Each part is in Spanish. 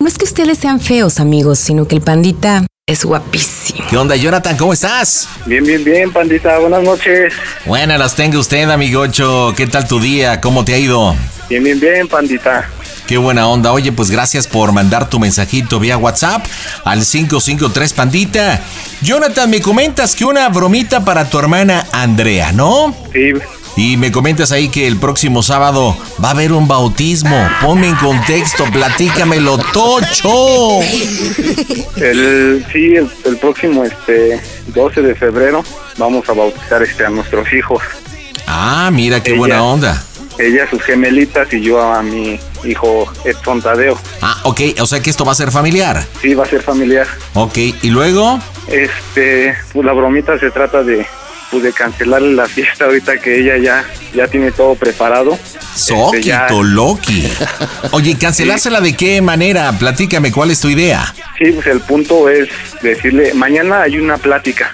No es que ustedes sean feos, amigos, sino que el pandita es guapísimo. ¿Qué onda, Jonathan? ¿Cómo estás? Bien, bien, bien, pandita. Buenas noches. Buenas las tenga usted, amigocho. ¿Qué tal tu día? ¿Cómo te ha ido? Bien, bien, bien, pandita. Qué buena onda. Oye, pues gracias por mandar tu mensajito vía WhatsApp al 553 Pandita. Jonathan, me comentas que una bromita para tu hermana Andrea, ¿no? Sí, Y me comentas ahí que el próximo sábado va a haber un bautismo. Ponme en contexto, platícamelo, Tocho. el, sí, el, el próximo este 12 de febrero vamos a bautizar este a nuestros hijos. Ah, mira qué Ella. buena onda. Ella sus gemelitas y yo a mi hijo Edson Tadeo. Ah, ok, o sea que esto va a ser familiar. Sí, va a ser familiar. Ok, y luego. Este, pues la bromita se trata de pues de cancelarle la fiesta ahorita que ella ya ya tiene todo preparado. Este, Soquito, Loki. Oye, ¿cancelársela de qué manera? Platícame, ¿cuál es tu idea? Sí, pues el punto es decirle, mañana hay una plática.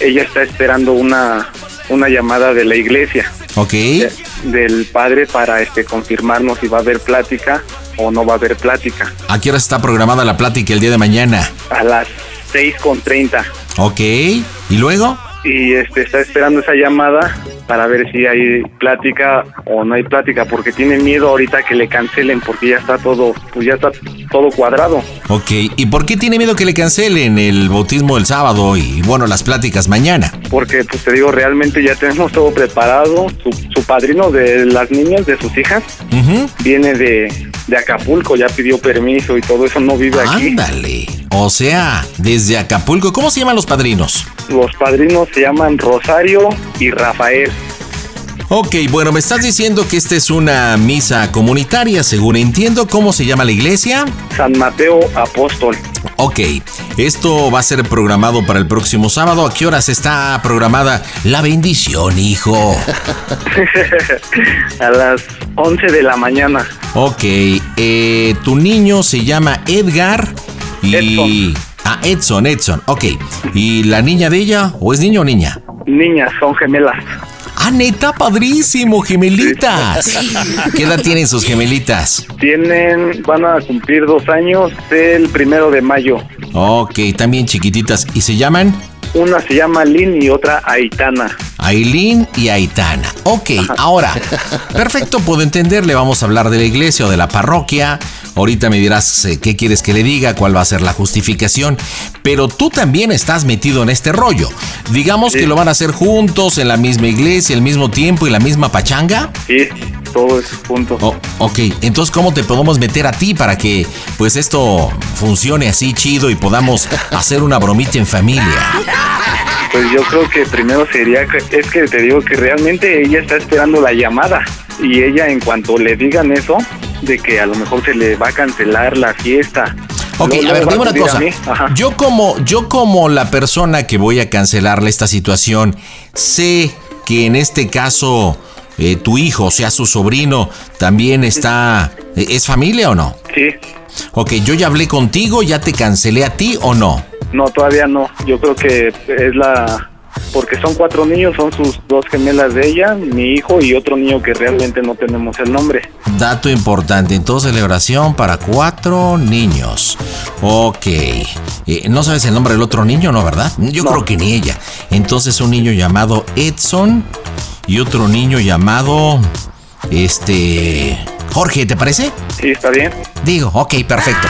Ella está esperando una una llamada de la iglesia. Ok. de- del padre para este confirmarnos si va a haber plática o no va a haber plática. ¿A qué hora está programada la plática el día de mañana? A las 6 con 30. Ok. ¿Y luego? Y este está esperando esa llamada para ver si hay plática o no hay plática, porque tiene miedo ahorita que le cancelen porque ya está todo, pues ya está todo cuadrado. Ok. ¿Y por qué tiene miedo que le cancelen el bautismo el sábado y, bueno, las pláticas mañana? Porque pues te digo, realmente ya tenemos todo preparado. Su, su padrino de las niñas, de sus hijas, Ujú. viene de, de Acapulco, ya pidió permiso y todo eso, no vive aquí. Ándale. O sea, desde Acapulco. ¿Cómo se llaman los padrinos? Los padrinos se llaman Rosario y Rafael. Ok, bueno, me estás diciendo que esta es una misa comunitaria, según entiendo. ¿Cómo se llama la iglesia? San Mateo Apóstol. Ok, esto va a ser programado para el próximo sábado. ¿A qué horas está programada la bendición, hijo? a las 11 de la mañana. Ok, eh, tu niño se llama Edgar y... Ah, Edson, Edson, ok. ¿Y la niña de ella? ¿O es niño o niña? Niñas, son gemelas. Ah, neta, padrísimo, gemelitas. ¿Qué edad tienen sus gemelitas? Tienen, van a cumplir dos años el primero de mayo. Ok, también chiquititas. ¿Y se llaman? Una se llama Lynn y otra Aitana. Aileen y Aitana. Ok, ahora, perfecto, puedo entenderle. Vamos a hablar de la iglesia o de la parroquia. Ahorita me dirás eh, qué quieres que le diga, cuál va a ser la justificación. Pero tú también estás metido en este rollo. Digamos que lo van a hacer juntos, en la misma iglesia, al mismo tiempo y la misma pachanga. Sí, todo es junto. Oh, ok, entonces ¿cómo te podemos meter a ti para que pues esto funcione así chido y podamos hacer una bromita en familia? Pues yo creo que primero sería, es que te digo que realmente ella está esperando la llamada. Y ella en cuanto le digan eso, de que a lo mejor se le va a cancelar la fiesta. Ok, a ver, dime una cosa. Yo como, yo como la persona que voy a cancelarle esta situación, sé que en este caso eh, tu hijo, o sea, su sobrino, también está... eh, ¿Es familia o no? Sí, Ok, yo ya hablé contigo, ya te cancelé a ti o no. no, todavía no. Yo creo que es la... Porque son cuatro niños, son sus dos gemelas de ella, mi hijo y otro niño que realmente no tenemos el nombre. Dato importante, entonces celebración para cuatro niños. Ok. Eh, ¿No sabes el nombre del otro niño, no, verdad? Yo No. creo que ni ella. Entonces un niño llamado Edson y otro niño llamado... Este... Jorge, ¿te parece? Sí, está bien. Digo, ok, perfecto.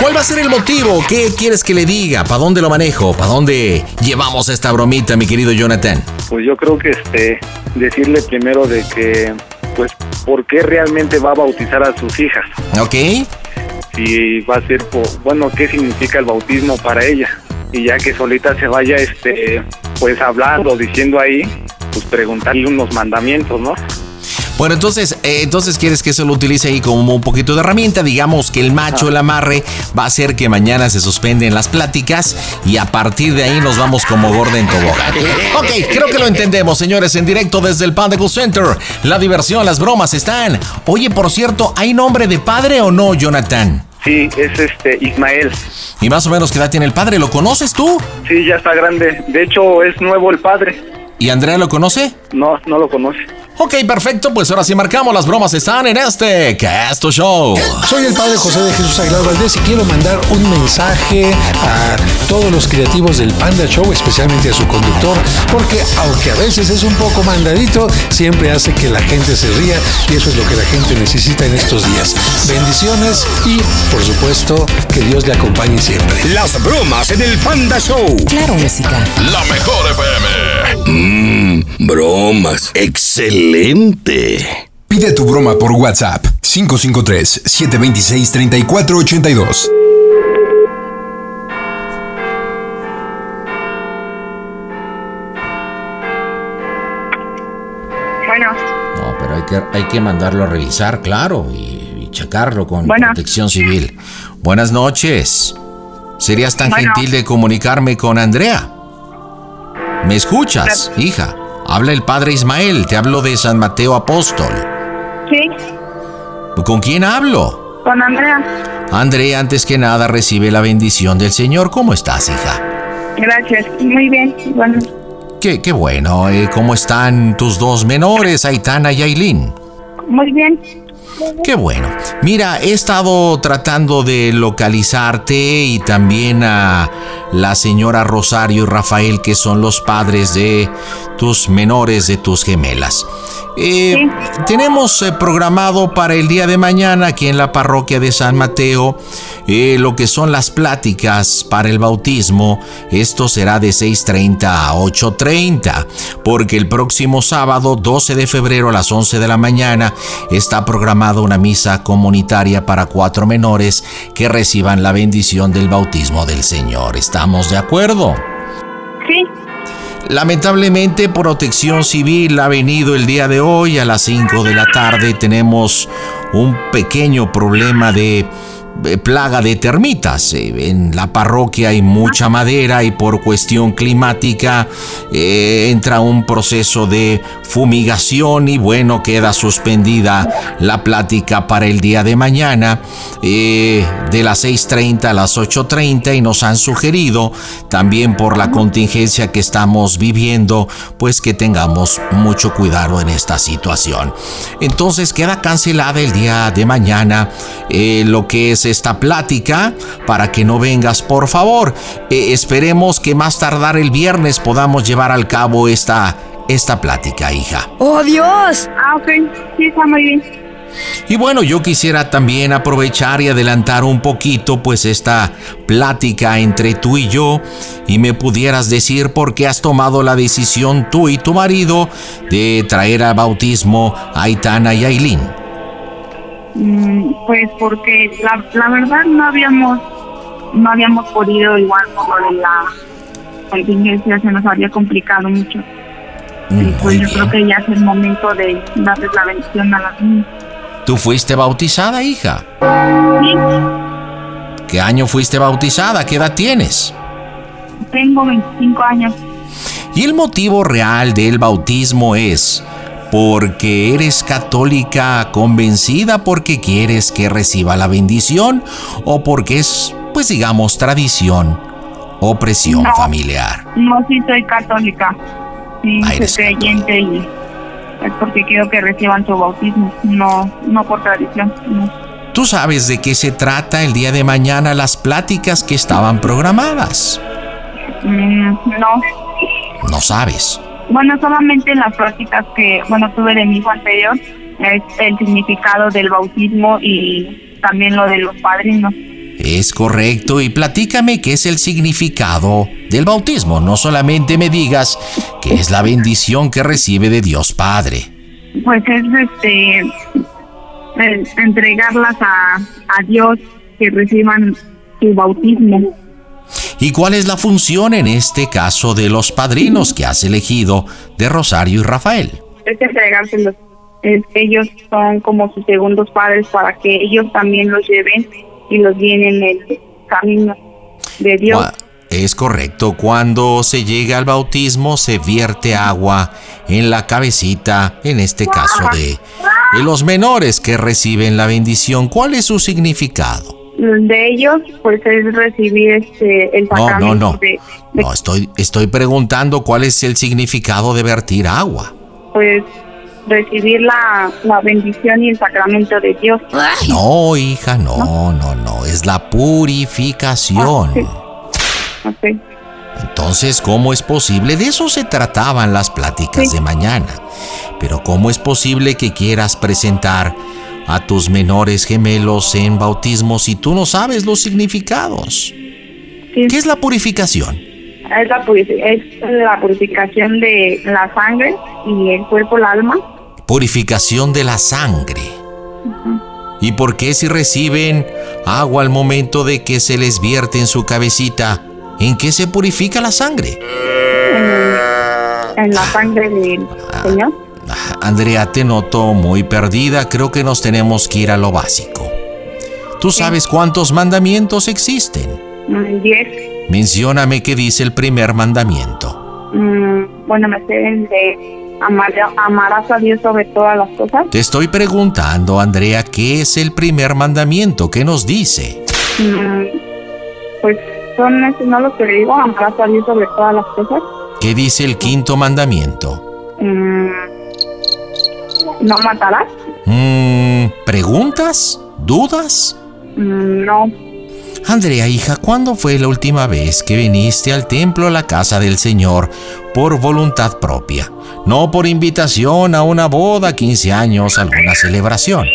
¿Cuál va a ser el motivo? ¿Qué quieres que le diga? ¿Para dónde lo manejo? ¿Para dónde llevamos esta bromita, mi querido Jonathan? Pues yo creo que este decirle primero de que pues por qué realmente va a bautizar a sus hijas. Ok. Si va a ser por, bueno, qué significa el bautismo para ella. Y ya que solita se vaya este pues hablando, diciendo ahí, pues preguntarle unos mandamientos, ¿no? Bueno, entonces, eh, entonces quieres que eso lo utilice ahí como un poquito de herramienta. Digamos que el macho, el amarre, va a hacer que mañana se suspenden las pláticas y a partir de ahí nos vamos como gorda en tobogán. Ok, creo que lo entendemos, señores, en directo desde el Panda Center. La diversión, las bromas están. Oye, por cierto, ¿hay nombre de padre o no, Jonathan? Sí, es este Ismael. ¿Y más o menos qué edad tiene el padre? ¿Lo conoces tú? Sí, ya está grande. De hecho, es nuevo el padre. ¿Y Andrea lo conoce? No, no lo conoce. Ok, perfecto, pues ahora sí marcamos, las bromas están en este Casto Show. Soy el padre José de Jesús Aguilar Valdés y quiero mandar un mensaje a todos los creativos del Panda Show, especialmente a su conductor, porque aunque a veces es un poco mandadito, siempre hace que la gente se ría y eso es lo que la gente necesita en estos días. Bendiciones y, por supuesto, que Dios le acompañe siempre. Las bromas en el Panda Show. Claro, música. La mejor FM. Mmm, bromas. Excelente. Pide tu broma por WhatsApp 553-726-3482. Bueno, No, pero hay que, hay que mandarlo a revisar, claro, y, y checarlo con Bueno. protección civil. Buenas noches. ¿Serías tan Bueno. gentil de comunicarme con Andrea? ¿Me escuchas, hija? Habla el padre Ismael, te hablo de San Mateo Apóstol. sí, ¿Con quién hablo? con Andrea. Andrea, antes que nada, recibe la bendición del Señor. ¿Cómo estás, hija? Gracias. Muy bien. Bueno, Qué, qué bueno. eh, ¿Cómo están tus dos menores, Aitana y Ailín? muy bien. Qué bueno. Mira, he estado tratando de localizarte y también a la señora Rosario y Rafael, que son los padres de tus menores, de tus gemelas. Eh, Tenemos eh, programado para el día de mañana aquí en la parroquia de San Mateo eh, lo que son las pláticas para el bautismo. Esto será de 6.30 a 8.30, porque el próximo sábado 12 de febrero a las 11 de la mañana está programada una misa comunitaria para cuatro menores que reciban la bendición del bautismo del Señor. ¿Estamos de acuerdo? Sí, Lamentablemente Protección Civil ha venido el día de hoy a las 5 de la tarde. Tenemos un pequeño problema de plaga de termitas. Eh, En la parroquia hay mucha madera y por cuestión climática eh, entra un proceso de fumigación y bueno, queda suspendida la plática para el día de mañana eh, de las 6.30 a las 8.30 y nos han sugerido también por la contingencia que estamos viviendo, pues que tengamos mucho cuidado en esta situación. Entonces queda cancelada el día de mañana eh, lo que es esta plática para que no vengas, por favor. Eh, esperemos que más tardar el viernes podamos llevar al cabo esta, esta plática, hija. ¡Oh, Dios! ah, ok. Sí, está muy bien. Y bueno, yo quisiera también aprovechar y adelantar un poquito pues esta plática entre tú y yo y me pudieras decir por qué has tomado la decisión tú y tu marido de traer al bautismo a Aitana y Ailín. Mm, pues porque la, la verdad no habíamos no habíamos podido igual por lo de la contingencia se nos había complicado mucho. Y pues yo creo que ya es el momento de darles la bendición a las niñas. ¿Tú fuiste bautizada, hija? Sí, ¿Qué año fuiste bautizada? ¿Qué edad tienes? tengo 25 años. Y el motivo real del bautismo es porque eres católica convencida porque quieres que reciba la bendición o porque es, pues digamos, tradición o presión No. familiar. No, sí soy católica. Sí, Ah, soy creyente y es porque quiero que reciban su bautismo, no no por tradición. no. ¿Tú sabes de qué se trata el día de mañana las pláticas que estaban programadas? Mm, no. No sabes. Bueno, solamente las prácticas que, bueno, tuve de mi hijo anterior, es el significado del bautismo y también lo de los padrinos. Es correcto, y platícame qué es el significado del bautismo. No solamente me digas que es la bendición que recibe de Dios Padre. Pues es este entregarlas a, a Dios que reciban su bautismo. ¿Y cuál es la función en este caso de los padrinos que has elegido de Rosario y Rafael? Es entregárselos. Es, ellos son como sus segundos padres para que ellos también los lleven y los guíen en el camino de Dios. Es correcto, cuando se llega al bautismo se vierte agua en la cabecita, en este caso de, de los menores que reciben la bendición. ¿Cuál es su significado? De ellos, pues es recibir este el No, no, sacramento no. de, de, No, estoy, estoy preguntando cuál es el significado de vertir agua. pues recibir la, la bendición y el sacramento de Dios. No, hija, no, no, no, es la purificación. Ok. Entonces, ¿cómo es posible? De eso se trataban las pláticas de mañana. Pero ¿cómo es posible que quieras presentar a tus menores gemelos en bautismo si tú no sabes los significados? Sí. ¿Qué es la purificación? Es la, purifi- es la purificación de la sangre y el cuerpo, el alma. Purificación de la sangre. ¿Y por qué si reciben agua al momento de que se les vierte en su cabecita, en qué se purifica la sangre? en, en la sangre del Señor. Andrea, te noto muy perdida. Creo que nos tenemos que ir a lo básico. ¿Tú sabes cuántos mandamientos existen? Diez. Mencióname qué dice el primer mandamiento. Mm, bueno, me sé de amar, amarás a Dios sobre todas las cosas. Te estoy preguntando, Andrea, ¿qué es el primer mandamiento? ¿Qué nos dice? Mm, pues son esos, no los que le digo, amarás a Dios sobre todas las cosas. ¿Qué dice el quinto mandamiento? Mm, no matarás. Mm, ¿Preguntas? ¿Dudas? Mm, no. Andrea, hija, ¿cuándo fue la última vez que viniste al templo a la casa del Señor por voluntad propia? No por invitación a una boda, 15 años, alguna celebración.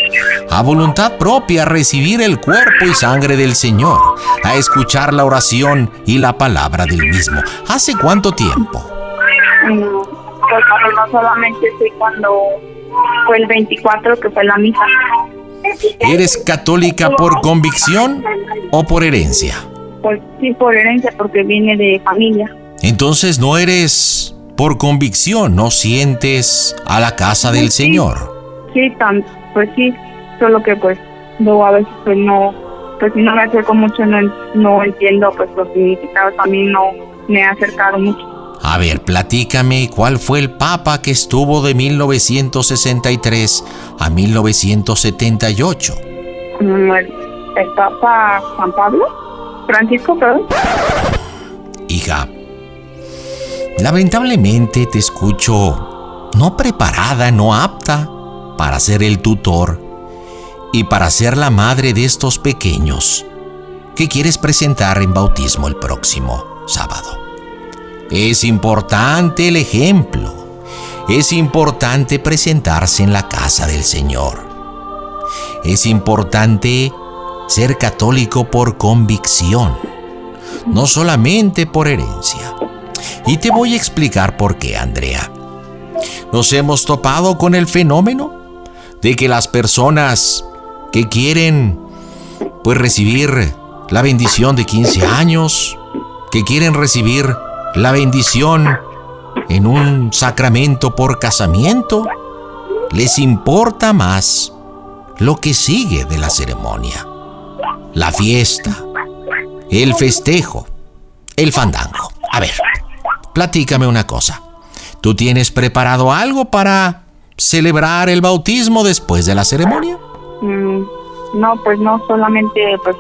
A voluntad propia a recibir el cuerpo y sangre del Señor, a escuchar la oración y la palabra del mismo. ¿Hace cuánto tiempo? Pues no solamente sé cuando fue el 24 que fue la misa. ¿Eres católica por convicción o por herencia? Pues sí, por herencia, porque viene de familia. Entonces no eres por convicción, no sientes a la casa del Señor. Sí, pues sí, solo que pues luego a veces pues no, pues si no me acerco mucho no, no entiendo pues los significados, a mí no me he acercado mucho. A ver, platícame cuál fue el papa que estuvo de 1963 a 1978. Mm, El, el Papa Juan Pablo, Francisco, perdón. Hija, lamentablemente te escucho no preparada, no apta para ser el tutor y para ser la madre de estos pequeños que quieres presentar en bautismo el próximo sábado. Es importante el ejemplo. Es importante presentarse en la casa del Señor. Es importante ser católico por convicción, no solamente por herencia. Y te voy a explicar por qué, Andrea. Nos hemos topado con el fenómeno de que las personas que quieren pues recibir la bendición de 15 años, que quieren recibir la bendición en un sacramento por casamiento, les importa más lo que sigue de la ceremonia. La fiesta, el festejo, el fandango. A ver, platícame una cosa. ¿Tú tienes preparado algo para celebrar el bautismo después de la ceremonia? Mm, no, pues no solamente pues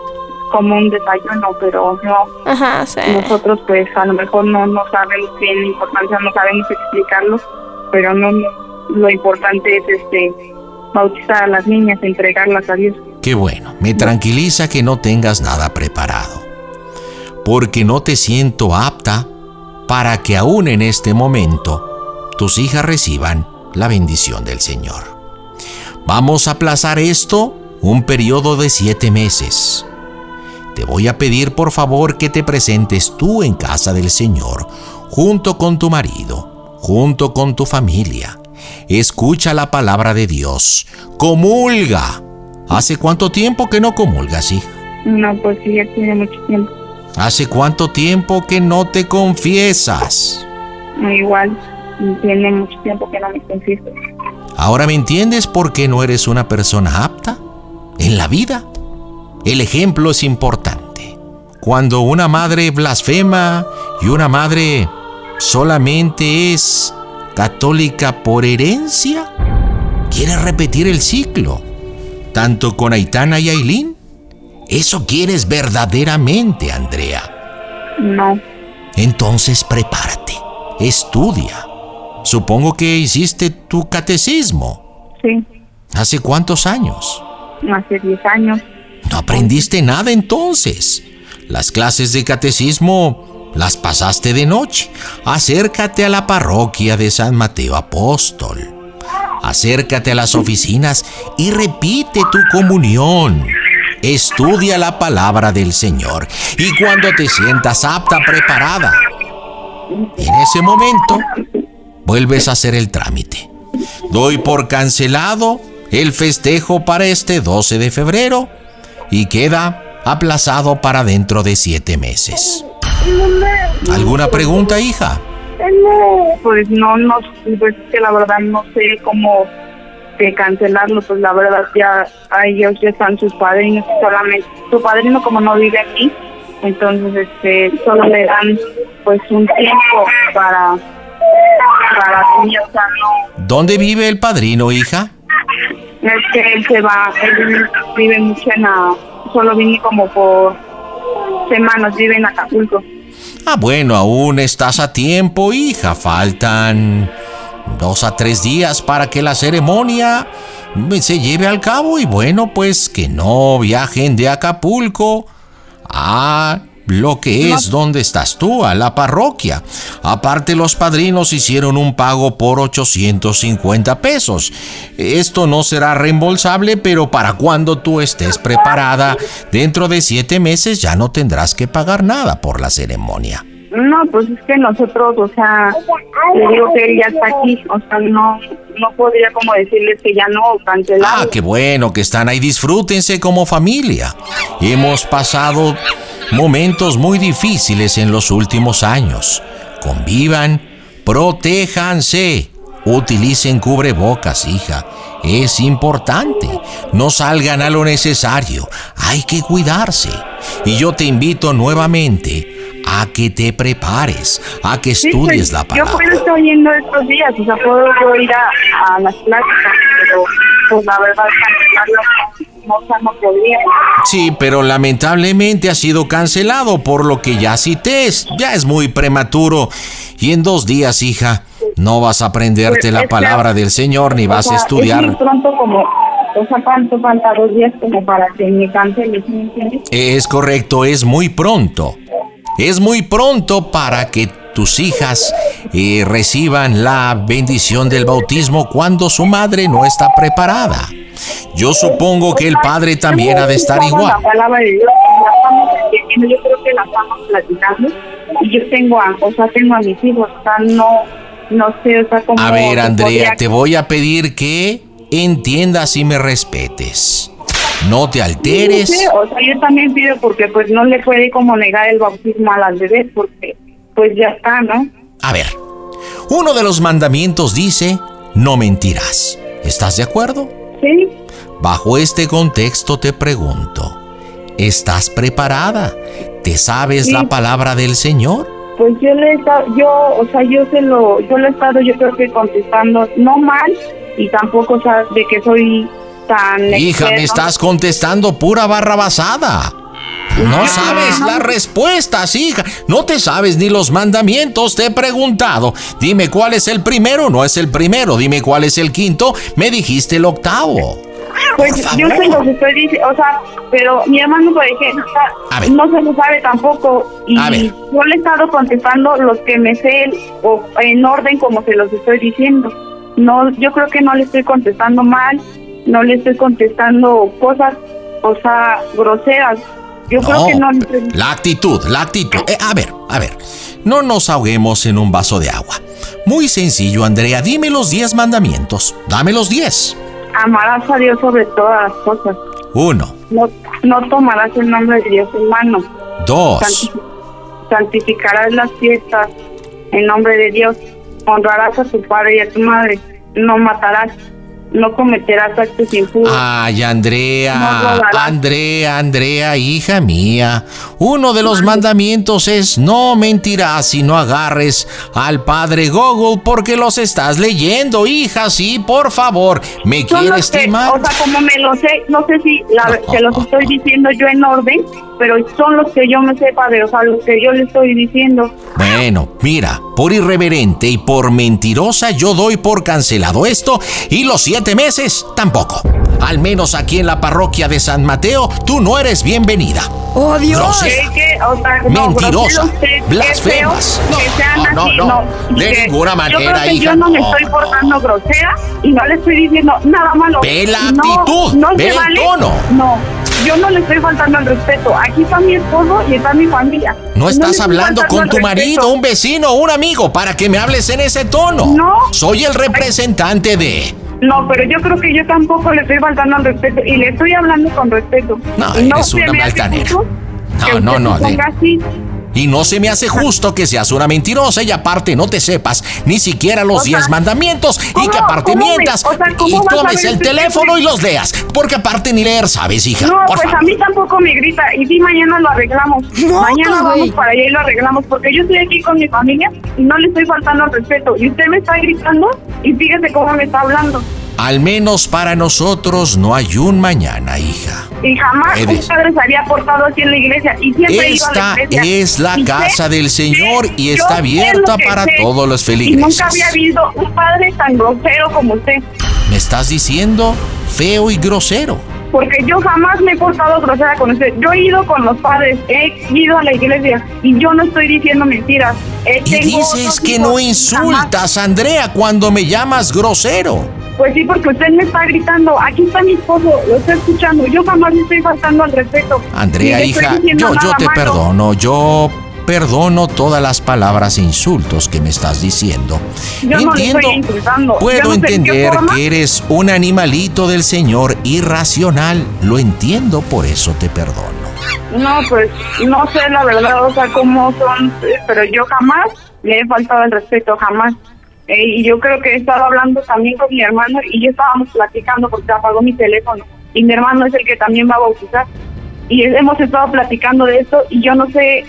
como un desayuno, pero no. Ajá, sí. Nosotros pues a lo mejor no, no sabemos bien la importancia, no sabemos explicarlo, pero no, no- lo importante es este bautizar a las niñas, entregarlas a Dios. Qué bueno, me tranquiliza que no tengas nada preparado, porque no te siento apta para que aún en este momento tus hijas reciban la bendición del Señor. Vamos a aplazar esto un periodo de siete meses. Te voy a pedir por favor que te presentes tú en casa del Señor, junto con tu marido, junto con tu familia. Escucha la palabra de Dios. Comulga. ¿Hace cuánto tiempo que no comulgas, hija? No, pues sí, ya tiene mucho tiempo. ¿Hace cuánto tiempo que no te confiesas? Igual, tiene mucho tiempo que no me confieso. ¿Ahora me entiendes por qué no eres una persona apta en la vida? El ejemplo es importante. Cuando una madre blasfema y una madre solamente es católica por herencia, quiere repetir el ciclo, tanto con Aitana y Ailín. ¿Eso quieres verdaderamente, Andrea? No. Entonces prepárate, estudia. Supongo que hiciste tu catecismo. Sí. ¿Hace cuántos años? Hace 10 años. No aprendiste nada entonces. Las clases de catecismo las pasaste de noche. Acércate a la parroquia de San Mateo Apóstol. Acércate a las oficinas y repite tu comunión. Estudia la palabra del Señor y cuando te sientas apta, preparada, en ese momento vuelves a hacer el trámite. Doy por cancelado el festejo para este 12 de febrero y queda aplazado para dentro de siete meses. ¿Alguna pregunta, hija? Pues no, no, pues que la verdad no sé cómo de cancelarlo, pues la verdad ya a ellos ya están sus padrinos solamente. Su padrino como no vive aquí, entonces este solo le dan pues un tiempo para para que o sea, no. ¿Dónde vive el padrino, hija? Es que él se va, él vive mucho en la, solo viene como por semanas, vive en Acapulco. Ah, bueno, aún estás a tiempo, hija. Faltan dos a tres días para que la ceremonia se lleve al cabo y bueno, pues que no viajen de Acapulco a lo que es donde estás tú, a la parroquia. Aparte los padrinos hicieron un pago por 850 pesos. Esto no será reembolsable, pero para cuando tú estés preparada, dentro de siete meses ya no tendrás que pagar nada por la ceremonia. No, pues es que nosotros, o sea, le digo que ya está aquí, o sea, no, no podría como decirles que ya no, cancelar. Ah, qué bueno que están ahí, disfrútense como familia. Hemos pasado momentos muy difíciles en los últimos años. Convivan, protéjanse, utilicen cubrebocas, hija. Es importante. No salgan a lo necesario. Hay que cuidarse. Y yo te invito nuevamente a que te prepares, a que estudies pues, la palabra. Yo puedo estar yendo estos días, o sea, puedo yo ir a, a las pláticas, pero pues la verdad no, no, no podría. Sí, pero lamentablemente ha sido cancelado por lo que ya cité. Ya es muy prematuro. Y en dos días, hija, no vas a aprenderte Pues, la es que, palabra del Señor ni vas a estudiar. Es muy pronto como, o sea, ¿cuánto falta? Dos días como para que me cancele, ¿sí me entiendes? Es correcto, es muy pronto. Es muy pronto para que tus hijas eh, reciban la bendición del bautismo cuando su madre no está preparada. Yo supongo que el padre también ha de estar igual. La palabra de Dios, la estamos entendiendo, yo creo que la estamos platicando y yo tengo a, o sea, tengo a mis hijos, o sea, no, no sé, o sea, como... A ver, Andrea, podría- te voy a pedir que entiendas y me respetes. No te alteres. Sí, o sea, yo también pido porque pues no le puede como negar el bautismo a las bebés porque pues ya está, ¿no? A ver, uno de los mandamientos dice, no mentirás. ¿Estás de acuerdo? Sí, Bajo este contexto te pregunto, ¿estás preparada? ¿Te sabes Sí. la palabra del Señor? pues yo le he estado, yo, o sea, yo se lo, yo le he estado yo creo que contestando no mal y tampoco, o sea, de que soy tan... Hija, me estás contestando pura barra basada. No sabes las respuestas, hija. No te sabes ni los mandamientos. Te he preguntado. Dime cuál es el primero. No es el primero. Dime cuál es el quinto. Me dijiste el octavo. Pues yo se los estoy diciendo, o sea, pero mi hermano, por ejemplo, no se lo sabe tampoco. Y A ver. yo le he estado contestando los que me sé o en orden como se los estoy diciendo. No, yo creo que no le estoy contestando mal no le estoy contestando cosas, sea, groseras. Yo creo que no. La actitud, la actitud. Eh, a ver, a ver. No nos ahoguemos en un vaso de agua. Muy sencillo, Andrea. Dime los 10 mandamientos. Dame los 10. Amarás a Dios sobre todas las cosas. Uno. No, no tomarás el nombre de Dios en mano. Dos. Santi- santificarás las fiestas en nombre de Dios. Honrarás a tu padre y a tu madre. No matarás. No cometerás actos impuros. Ay, Andrea, No. Andrea, Andrea, hija mía. Uno de los mandamientos es no mentirás y no agarres al padre Google porque los estás leyendo, hija, sí, por favor. ¿Me quieres timar? o sea, como me lo sé, no sé si la, se los estoy diciendo yo en orden, pero son los que yo me sepa de, o sea, los que yo le estoy diciendo. Bueno, mira, por irreverente y por mentirosa yo doy por cancelado esto y los siete meses tampoco. Al menos aquí en la parroquia de San Mateo, tú no eres bienvenida. ¡Oh, Dios! Que, que, o sea, no, Mentirosa, blasfemas. No, sean no, así, no, no. de ninguna Yo manera, creo que hija, yo no me no. estoy portando grosera y no le estoy diciendo nada malo. Ve la No, actitud, no ve el vale. tono. No, yo no le estoy faltando al respeto. Aquí está mi esposo y está mi familia. No estás hablando con tu marido, un vecino, un amigo, para que me hables en ese tono. No. Soy el representante de... No, pero yo creo que yo tampoco le estoy faltando al respeto y le estoy hablando con respeto. No, eres se una me hace altanera. justo No, no, no, de- así. Y no se me hace justo que seas una mentirosa y aparte no te sepas ni siquiera los O sea, 10 mandamientos y ¿cómo- que aparte me- mientas o sea, y tomes el teléfono te- y los leas. Porque aparte ni leer sabes, hija. No, por pues favor. a mí tampoco me grita. Y sí, mañana lo arreglamos. No, mañana vamos para allá y lo arreglamos. Porque yo estoy aquí con mi familia y no le estoy faltando al respeto. Y usted me está gritando y fíjese cómo me está hablando. Al menos para nosotros no hay un mañana, hija. Y jamás Eres- un padre se había portado así en la iglesia. Y siempre he ido a Esta la iglesia. es la Y casa del Señor y está abierta para sé. todos los Y feligreses. nunca había habido un padre tan grosero como usted. Me estás diciendo feo y grosero. Porque yo jamás me he portado grosera con usted. Yo he ido con los padres, he ido a la iglesia y yo no estoy diciendo mentiras. Eh, Y dices que no y insultas, Andrea, cuando me llamas grosero. Pues sí, porque usted me está gritando. Aquí está mi esposo, lo está escuchando. Yo jamás le estoy faltando al respeto. Andrea, hija, yo, yo te malo. perdono, yo perdono todas las palabras e insultos que me estás diciendo. Yo no le estoy insultando. puedo no entender que eres un animalito del Señor irracional, lo entiendo, por eso te perdono. No, pues no sé la verdad, o sea, cómo son, pero yo jamás le he faltado el respeto, jamás. Eh, y yo creo que he estado hablando también con mi hermano y yo estábamos platicando porque apagó mi teléfono. Y mi hermano es el que también va a bautizar. Y hemos estado platicando de esto y yo no sé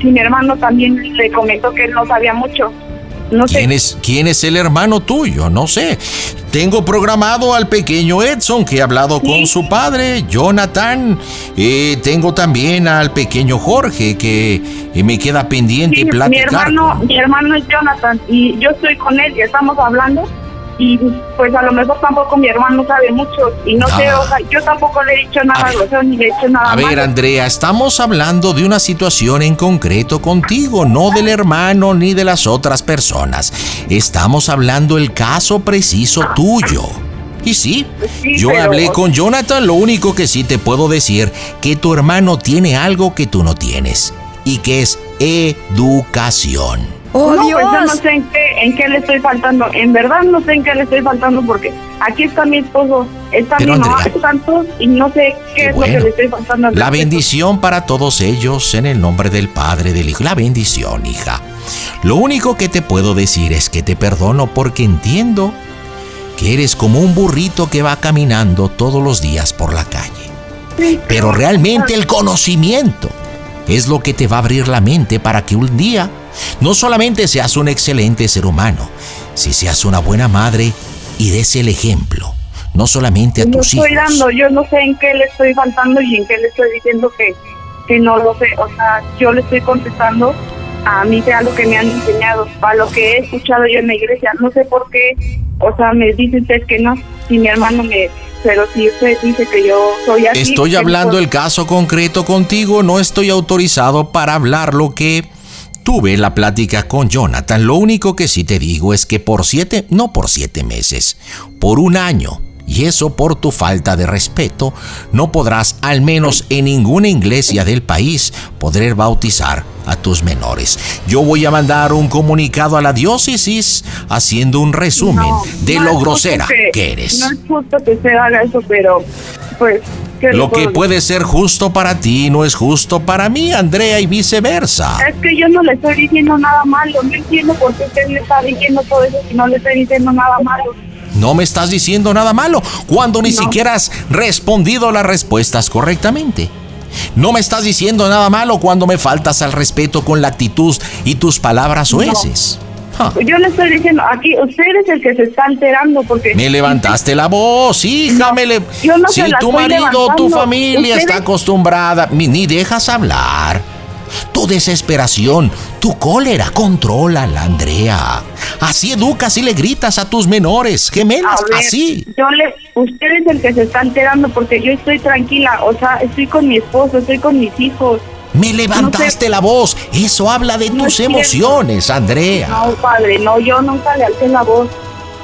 si mi hermano también le comentó que él no sabía mucho. No sé. ¿Quién es, ¿Quién es el hermano tuyo? No sé. Tengo programado al pequeño Edson, que he hablado con su padre, Jonathan. Eh, tengo también al pequeño Jorge, que me queda pendiente Sí, mi platicar. hermano, mi hermano es Jonathan y yo estoy con él y estamos hablando y pues a lo mejor tampoco mi hermano sabe mucho y no sé, Ah. o sea, yo tampoco le he dicho nada A grosero ni le he dicho nada A ver, malo. Andrea, estamos hablando de una situación en concreto contigo, no del hermano ni de las otras personas. Estamos hablando el caso preciso tuyo. Y sí, Sí, yo pero- hablé con Jonathan, lo único que sí te puedo decir, que tu hermano tiene algo que tú no tienes, y que es educación. ¡Oh, no, Dios! pues yo no sé en qué, en qué le estoy faltando. En verdad no sé en qué le estoy faltando porque aquí está mi esposo, está Pero, mi mamá, Andrea. están todos y no sé qué, Qué es lo que le estoy faltando. al La bendición para todos ellos en el nombre del Padre, del Hijo. La bendición, hija. Lo único que te puedo decir es que te perdono porque entiendo que eres como un burrito que va caminando todos los días por la calle. Pero realmente el conocimiento es lo que te va a abrir la mente para que un día no solamente seas un excelente ser humano, si seas una buena madre y des el ejemplo, no solamente a Yo tus hijos. estoy dando, yo no sé en qué le estoy faltando y en qué le estoy diciendo que, que no lo sé. O sea, yo le estoy contestando a mí sea lo que me han enseñado, a lo que he escuchado yo en la iglesia. No sé por qué, o sea, me dice usted que no, si mi hermano me... Pero si usted dice que yo soy así... Estoy hablando el caso concreto contigo, no estoy autorizado para hablar lo que tuve la plática con Jonathan. Lo único que sí te digo es que por siete, no por siete meses, por un año, Y eso por tu falta de respeto, no podrás, al menos en ninguna iglesia del país, poder bautizar a tus menores. Yo voy a mandar un comunicado a la diócesis haciendo un resumen No, de no lo grosera que- que eres. No es justo que se haga eso, pero pues... ¿qué le Lo que puede ser justo para ti no es justo para mí, Andrea, y viceversa. Es que yo no le estoy diciendo nada malo, no entiendo por qué usted me está diciendo todo eso si no le estoy diciendo nada malo. No me estás diciendo nada malo cuando ni No. siquiera has respondido las respuestas correctamente. No me estás diciendo nada malo cuando me faltas al respeto con la actitud y tus palabras oeces. Ja, Yo le estoy diciendo, aquí usted es el que se está alterando porque... Me levantaste la voz, hija, No, me le... yo no si tu marido, tu levantando. familia está acostumbrada, ni dejas hablar. Tu desesperación, tu cólera, contrólala, Andrea. Así educas y le gritas a tus menores, gemelas, A ver, así. Yo le, usted es el que se está alterando porque yo estoy tranquila, o sea, estoy con mi esposo, estoy con mis hijos. Me levantaste la voz. Eso habla de No tus emociones, Andrea. No, padre, no, yo nunca le alcé la voz.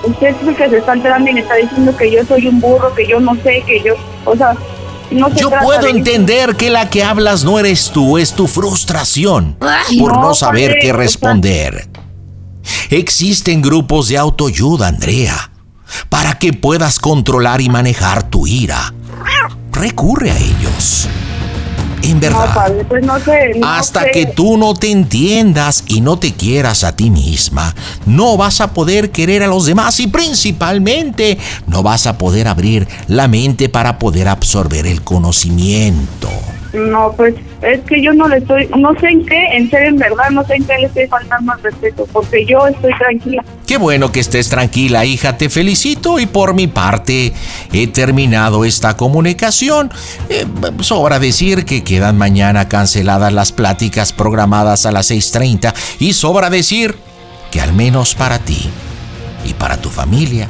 Usted es el que se está alterando y me está diciendo que yo soy un burro, que yo no sé, que yo, o sea, no Yo puedo entender que la que hablas no eres tú, es tu frustración por no, No, saber padre, qué o sea- responder. Existen grupos de autoayuda, Andrea, para que puedas controlar y manejar tu ira. Recurre a ellos. En No, verdad. padre, pues no sé. no Hasta sé. que tú no te entiendas y no te quieras a ti misma, no vas a poder querer a los demás y principalmente no vas a poder abrir la mente para poder absorber el conocimiento. No, pues es que yo no le estoy, no sé en qué, en serio, en verdad, no sé en qué le estoy faltando al respeto, porque yo estoy tranquila. Qué bueno que estés tranquila, hija, te felicito y por mi parte he terminado esta comunicación. Eh, sobra decir que quedan mañana canceladas las pláticas programadas a las 6.30 y sobra decir que al menos para ti y para tu familia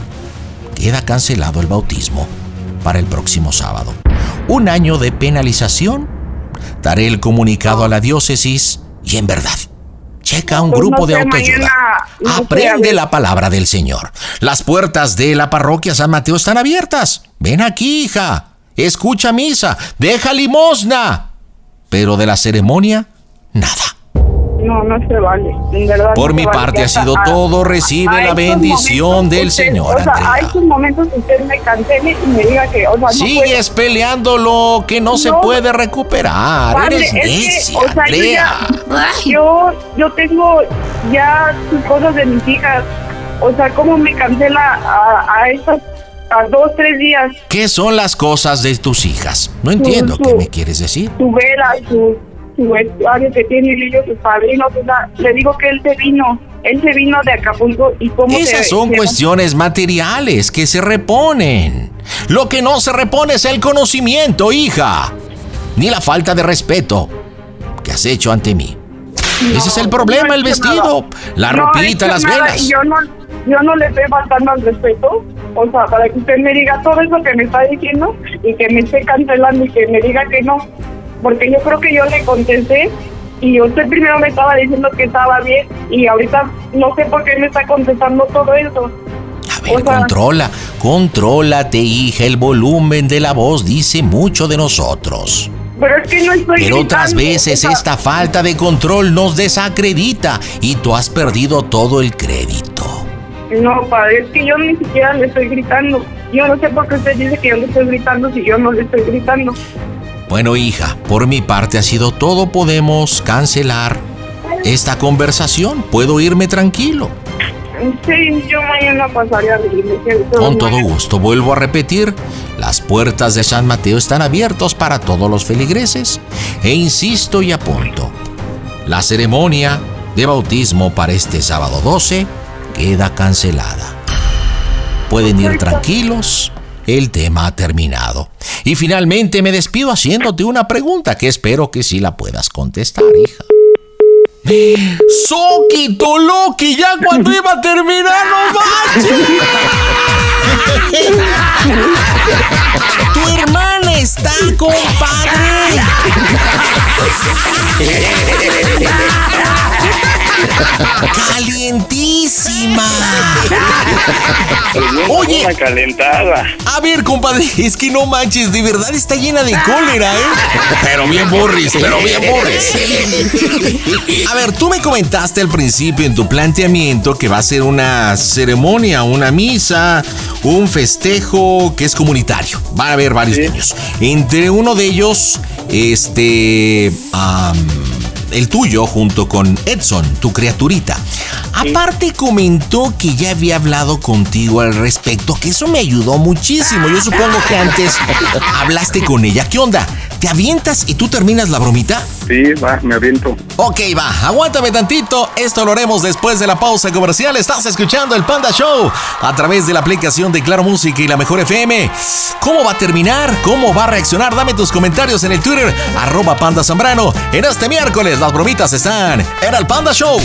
queda cancelado el bautismo para el próximo sábado. Un año de penalización. Daré el comunicado a la diócesis y en verdad, checa un Pues grupo de autoayuda. Aprende la palabra del Señor. Las puertas de la parroquia San Mateo están abiertas. Ven aquí, hija. Escucha misa. Deja limosna. Pero de la ceremonia, nada. No, no se vale, en verdad. Por no mi se vale. parte ha Ya sido está. todo. Recibe a la bendición del usted- Señor, O sea, a Andrea. estos momentos usted me cancele y me diga que, o sea, no Sigues peleando lo que no, se No. puede recuperar. Padre, Eres es que, necia, o sea, yo Andrea. Yo, yo tengo ya sus cosas de mis hijas. O sea, ¿cómo me cancela a, a estas, a dos, tres días? ¿Qué son las cosas de tus hijas? No entiendo su- qué me quieres decir. Su vela, su, su vestuario que tiene ellos, sus padrinos. O sea, le digo que él se vino. Él se vino de Acapulco y cómo Esas se- son se- cuestiones materiales que se reponen. Lo que no se repone es el conocimiento, hija. Ni la falta de respeto que has hecho ante mí. Ese es el problema, no el vestido, la No ropita, las nada velas. Yo no, yo no le estoy faltando al respeto. O sea, para que usted me diga todo eso que me está diciendo y que me esté cancelando y que me diga que no. Porque yo creo que yo le contesté y usted primero me estaba diciendo que estaba bien y ahorita no sé por qué me está contestando todo eso. A ver, o sea- controla, contrólate, hija. El volumen de la voz dice mucho de nosotros. Pero es que no estoy Pero otras veces esta falta de control nos desacredita y tú has perdido todo el crédito. No, padre, es que yo ni siquiera le estoy gritando. Yo no sé por qué usted dice que yo le estoy gritando si yo no le estoy gritando. Bueno, hija, por mi parte ha sido todo. Podemos cancelar esta conversación. Puedo irme tranquilo. Sí, yo mañana pasaría a la iglesia. Con todo gusto. Vuelvo a repetir, las puertas de San Mateo están abiertas para todos los feligreses. E insisto y apunto, la ceremonia de bautismo para este sábado 12 queda cancelada. Pueden ir tranquilos, el tema ha terminado. Y finalmente me despido haciéndote una pregunta que espero que sí la puedas contestar, hija. Soki, Loki, ya cuando iba a terminar, no manches. Tu hermana está, compadre. ¡Calientísima! Oye. Una calentada. A ver, compadre, es que no manches, de verdad está llena de cólera, ¿eh? Pero bien Boris, pero bien Boris. A ver, tú me comentaste al principio en tu planteamiento que va a ser una ceremonia, una misa, un festejo que es comunitario. Van a haber varios niños. Entre uno de ellos, este el tuyo junto con Edson, tu criaturita. Aparte comentó que ya había hablado contigo al respecto, que eso me ayudó muchísimo. Yo supongo que antes hablaste con ella. ¿Qué onda? ¿Te avientas y tú terminas la bromita? Sí, va, me aviento. Ok, va, aguántame tantito. Esto lo haremos después de la pausa comercial. Estás escuchando el Panda Show a través de la aplicación de Claro Música y la Mejor FM. ¿Cómo va a terminar? ¿Cómo va a reaccionar? Dame tus comentarios en el Twitter, arroba Panda Zambrano. En este miércoles las bromitas están en el Panda Show.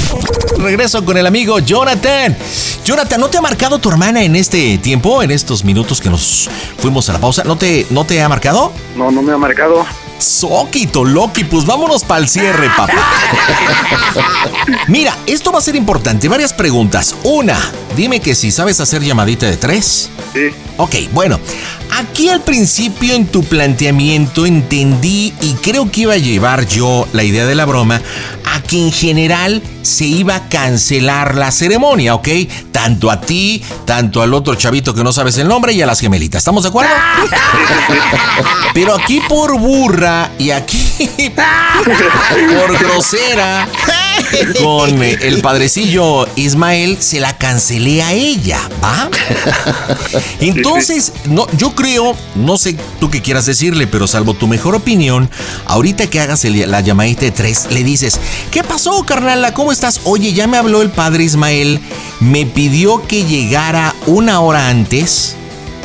Regreso con el amigo Jonathan. Jonathan, ¿no te ha marcado tu hermana en este tiempo, en estos minutos que nos fuimos a la pausa? ¿No te, no te ha marcado? No, no me ha marcado. Soquito, Loki, pues vámonos para el cierre, papá. Mira, esto va a ser importante. Varias preguntas. Una, dime que si sabes hacer llamadita de tres. Sí. Ok, bueno. Aquí al principio en tu planteamiento entendí y creo que iba a llevar yo la idea de la broma a que en general se iba a cancelar la ceremonia, ¿ok? Tanto a ti, tanto al otro chavito que no sabes el nombre y a las gemelitas. ¿Estamos de acuerdo? Pero aquí por burra y aquí por grosera con el padrecillo Ismael se la cancelé a ella, ¿va? Entonces, no, yo creo, no sé tú qué quieras decirle, pero salvo tu mejor opinión, ahorita que hagas la llamadita de tres, le dices, ¿qué pasó, carnala? ¿Cómo estás? Oye, ya me habló el padre Ismael, me pidió que llegara una hora antes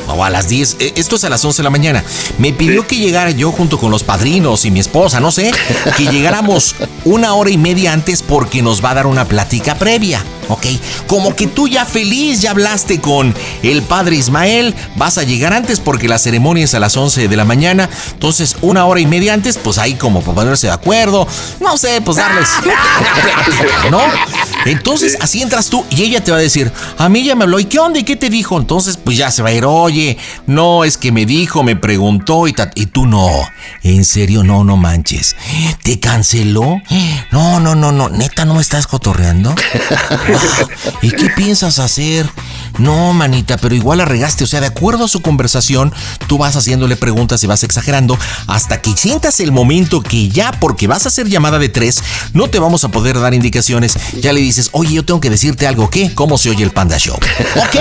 o a las 10, eh, esto es a las 11 de la mañana. Me pidió que llegara yo junto con los padrinos y mi esposa, no sé, que llegáramos una hora y media antes porque nos va a dar una plática previa. ¿Ok? Como que tú ya feliz, ya hablaste con el padre Ismael, vas a llegar antes porque la ceremonia es a las 11 de la mañana, entonces una hora y media antes, pues ahí como para ponerse de acuerdo, no sé, pues darles, ¿no? Entonces así entras tú y ella te va a decir, a mí ya me habló, ¿y qué onda? ¿Y qué te dijo? Entonces pues ya se va a ir, oye, no, es que me dijo, me preguntó y, y tú no, en serio, no, no manches, ¿te canceló? No, no, no, no, neta, ¿no me estás cotorreando? ¿Y qué piensas hacer? No, manita, pero igual la regaste. O sea, de acuerdo a su conversación, tú vas haciéndole preguntas y vas exagerando hasta que sientas el momento que ya, porque vas a hacer llamada de tres, no te vamos a poder dar indicaciones. Ya le dices, oye, yo tengo que decirte algo, ¿qué? ¿Cómo se oye el Panda Show? ¿Ok?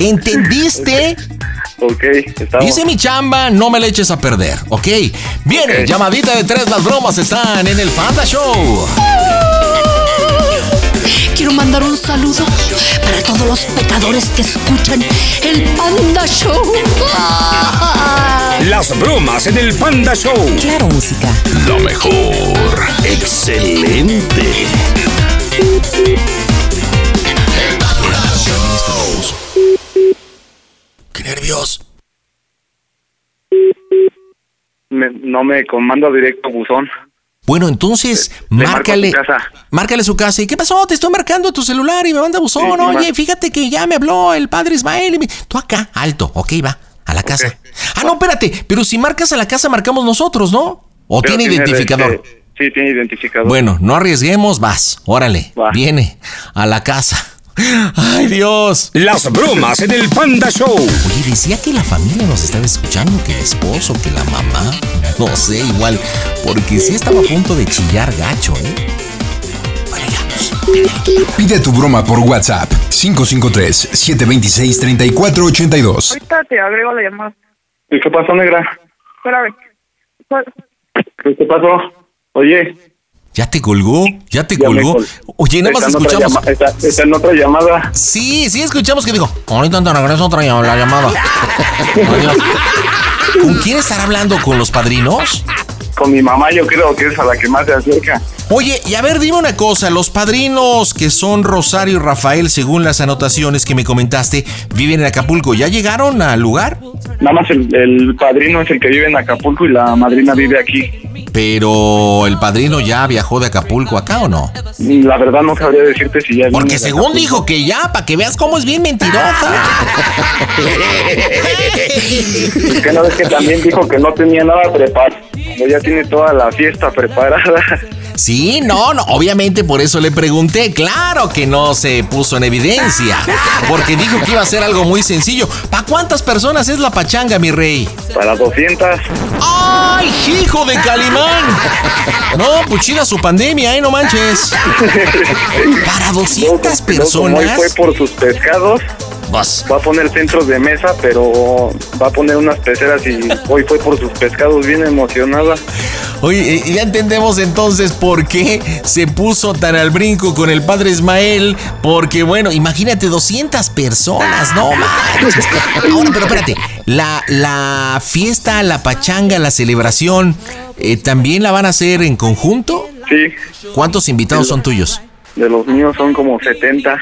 ¿Entendiste? Ok, estamos. Dice mi chamba, no me le eches a perder, ¿ok? Viene, llamadita de tres, las bromas están en el Panda Show quiero mandar un saludo para todos los pecadores que escuchan el Panda Show. Las bromas en el Panda Show. Claro, música. Lo mejor. Excelente. Qué nervios. no me comando directo buzón. Bueno, entonces, márcale, márcale su casa. ¿Y qué pasó? Te estoy marcando tu celular y me manda buzón. Oye, fíjate que ya me habló el padre Ismael. Y Tú acá, alto. Ok, va, a la casa. Ah, no, espérate. Pero si marcas a la casa, marcamos nosotros, ¿no? ¿O tiene, identificador? sí, tiene identificador. Bueno, no arriesguemos, vas. Órale, viene a la casa. ¡Ay, Dios! Las bromas en el Panda Show. Oye, decía que la familia nos estaba escuchando, que el esposo, que la mamá. No sé, igual, porque sí estaba a punto de chillar gacho, ¿eh? Pide tu broma por WhatsApp. 553-726-3482. Ahorita te agrego la llamada. ¿Y qué pasó, negra? Espérame. ¿Qué pasó? Oye. ¿Ya te colgó? ¿Ya te colgó? Oye, nada más escuchamos. Está, está, en otra llamada. Sí, sí, escuchamos que dijo. Ahorita te regreso otra la llamada. ¿Con quién estará hablando? ¿Con los padrinos? Con mi mamá, yo creo que es a la que más se acerca. Oye, y a ver, dime una cosa, los padrinos que son Rosario y Rafael, según las anotaciones que me comentaste, viven en Acapulco, ¿ya llegaron al lugar? Nada más el, el padrino es el que vive en Acapulco y la madrina vive aquí. pero el padrino ya viajó de Acapulco acá o no? La verdad no sabría decirte si ya... Porque según dijo que ya, para que veas cómo es bien mentirosa. Es que no ves que también dijo que no tenía nada preparado. Ya tiene toda la fiesta preparada. Sí, no, no, obviamente por eso le pregunté. Claro que no se puso en evidencia. Porque dijo que iba a ser algo muy sencillo. ¿Para cuántas personas es la pachanga, mi rey? Para 200. ¡Ay, hijo de Calimán! No, pues chida su pandemia, ¿eh? No manches. Para 200 Luego, como hoy fue personas. por sus pescados, Vas. va a poner centros de mesa, pero va a poner unas peceras y hoy fue por sus pescados bien emocionada. Oye, ya entendemos entonces por qué se puso tan al brinco con el padre Ismael. Porque, bueno, imagínate, 200 personas, no manches. Ahora, pero espérate, la, la fiesta, la pachanga, la celebración, eh, ¿también la van a hacer en conjunto? Sí, ¿Cuántos invitados son tuyos? De los míos son como 70.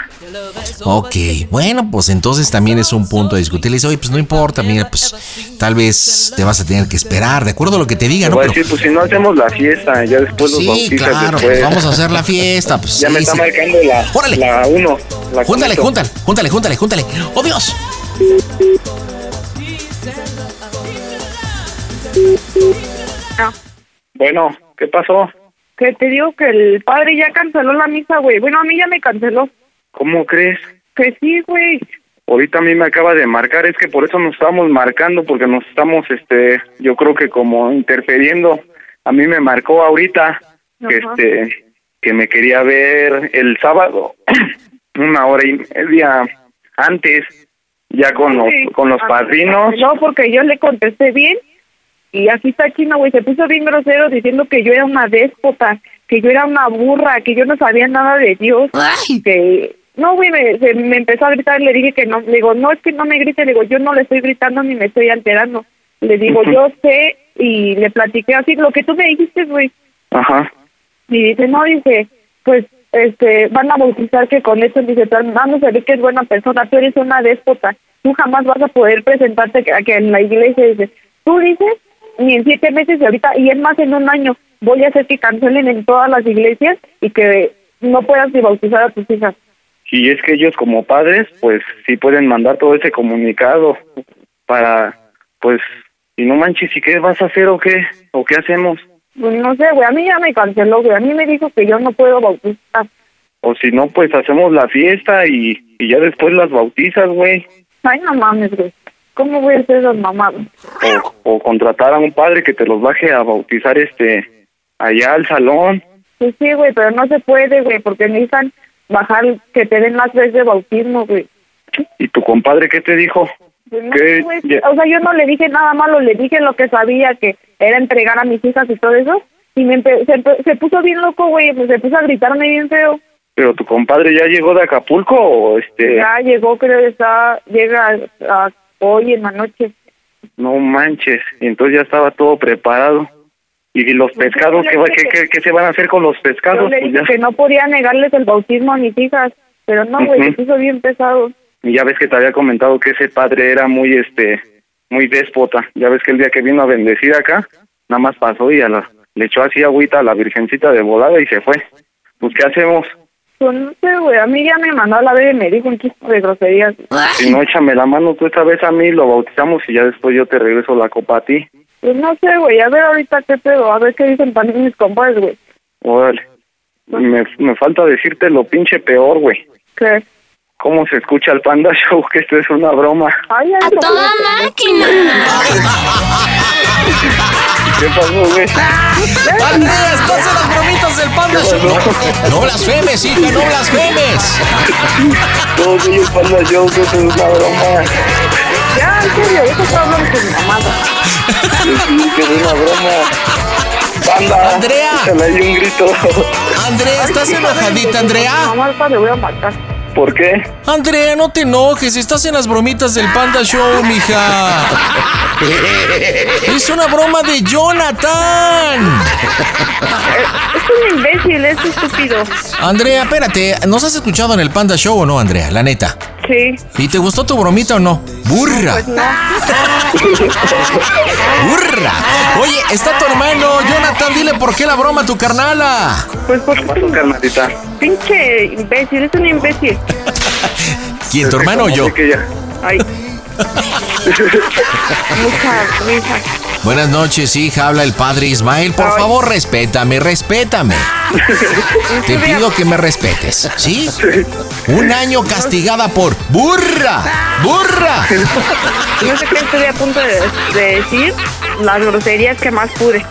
Ok, bueno, pues entonces también es un punto a discutir. Le dice, oye, pues no importa, mira, pues tal vez te vas a tener que esperar, de acuerdo a lo que te diga, ¿no? va a Pero, decir, pues si no hacemos la fiesta, ya después los sí, claro, después. pues vamos a hacer la fiesta. Pues, ya sí, me está sí. marcando la, Órale. la 1. La Júntale, júntale, júntale, júntale, júntale. ¡Oh, Dios! Bueno, ¿qué pasó? Que te digo que el padre ya canceló la misa, güey. Bueno, a mí ya me canceló. ¿Cómo crees? Que sí, güey. Ahorita a mí me acaba de marcar, es que por eso nos estamos marcando, porque nos estamos, este, yo creo que como interfiriendo. A mí me marcó ahorita que, este, que me quería ver el sábado, una hora y media antes, ya con los, con los Ah, padrinos. No, porque yo le contesté bien y aquí está chino, güey. Se puso bien grosero diciendo que yo era una déspota, que yo era una burra, que yo no sabía nada de Dios. Que no, güey, me, se- me empezó a gritar. Le dije que no. Le digo, no, es que no me grite. Le digo, yo no le estoy gritando ni me estoy alterando. Le digo, yo sé y le platiqué así lo que tú me dijiste, güey. Ajá. Y dice, no, dice, pues, este, van a bautizar que con eso, dice, vamos a ver que es buena persona, tú eres una déspota, tú jamás vas a poder presentarte que, que en la iglesia, dice, tú dices, ni en siete meses y ahorita, y es más en un año, voy a hacer que cancelen en todas las iglesias y que no puedas ni bautizar a tus hijas. Y es que ellos como padres, pues sí pueden mandar todo ese comunicado para, pues, y no manches, ¿y qué vas a hacer o qué? ¿O qué hacemos? Pues no sé, güey, a mí ya me canceló, güey, a mí me dijo que yo no puedo bautizar. O si no, pues hacemos la fiesta y, y ya después las bautizas, güey. Ay, no mames, güey, ¿cómo voy a hacer esas mamadas? O, o contratar a un padre que te los baje a bautizar este allá al salón. Pues sí, güey, pero no se puede, güey, porque necesitan bajar, que te den las veces de bautismo, güey. ¿Y tu compadre qué te dijo? Pues O sea, yo no le dije nada malo, le dije lo que sabía, que era entregar a mis hijas y todo eso. Y me empe- se, empe- se puso bien loco, güey, pues se puso a gritarme bien feo. ¿Pero tu compadre ya llegó de Acapulco o este? Ya llegó, creo que está, llega a- hoy en la noche. No manches. Entonces ya estaba todo preparado. ¿Y los Pues pescados? ¿Qué, qué, que- qué- qué se van a hacer con los Yo pescados? le Pues dije que no podía negarles el bautismo a mis hijas. Pero no, güey, se Ujú. puso bien pesado. Y ya ves que te había comentado que ese padre era muy, este, muy déspota. Ya ves que el día que vino a bendecir acá, nada más pasó y a la, le echó así agüita a la virgencita de volada y se fue. Pues, ¿qué hacemos? Pues no sé, güey, a mí ya me mandó a la vez y me dijo un chiste de groserías. Si no, échame la mano tú esta vez a mí, lo bautizamos y ya después yo te regreso la copa a ti. Pues no sé, güey, a ver ahorita qué pedo, a ver qué dicen también mis compadres, güey. Órale. Me, me falta decirte lo pinche peor, güey. ¿Qué? ¿Cómo se escucha el Panda Show? Que esto es una broma. Ay, ay, ¡A toda máquina! ¿Qué pasó, güey? ¡Andrea, estás en las bromitas del Panda Show! No blasfemes, hija, no blasfemes. Todo soy el Panda Show, que esto es una broma. Ya, en serio, eso está hablando con mi mamada. Sí, que es una broma. Panda, Andrea. échale ahí un grito. Andrea, ¿estás enojadita, Andrea? Mamá, le voy a matar. ¿Por qué? Andrea, no te enojes, estás en las bromitas del Panda Show, mija. Es una broma de Jonathan. Es un imbécil, es estúpido. Andrea, espérate, ¿nos has escuchado en el Panda Show o no, Andrea? La neta. Sí. ¿Y te gustó tu bromita o no? ¡Burra! Pues no. ¡Burra! Oye, está tu hermano, Jonathan, dile por qué la broma a tu carnala. Pues por Pasó, carnalita. pinche imbécil, es un imbécil. ¿Quién, tu hermano o yo? Ay. Mucha risa. Buenas noches, hija, habla el padre Ismael. Por Ay. favor, respétame, respétame. Te pido que me respetes, ¿sí? Un año castigada por burra, burra. No sé qué estoy a punto de, de decir. Las groserías que más pude.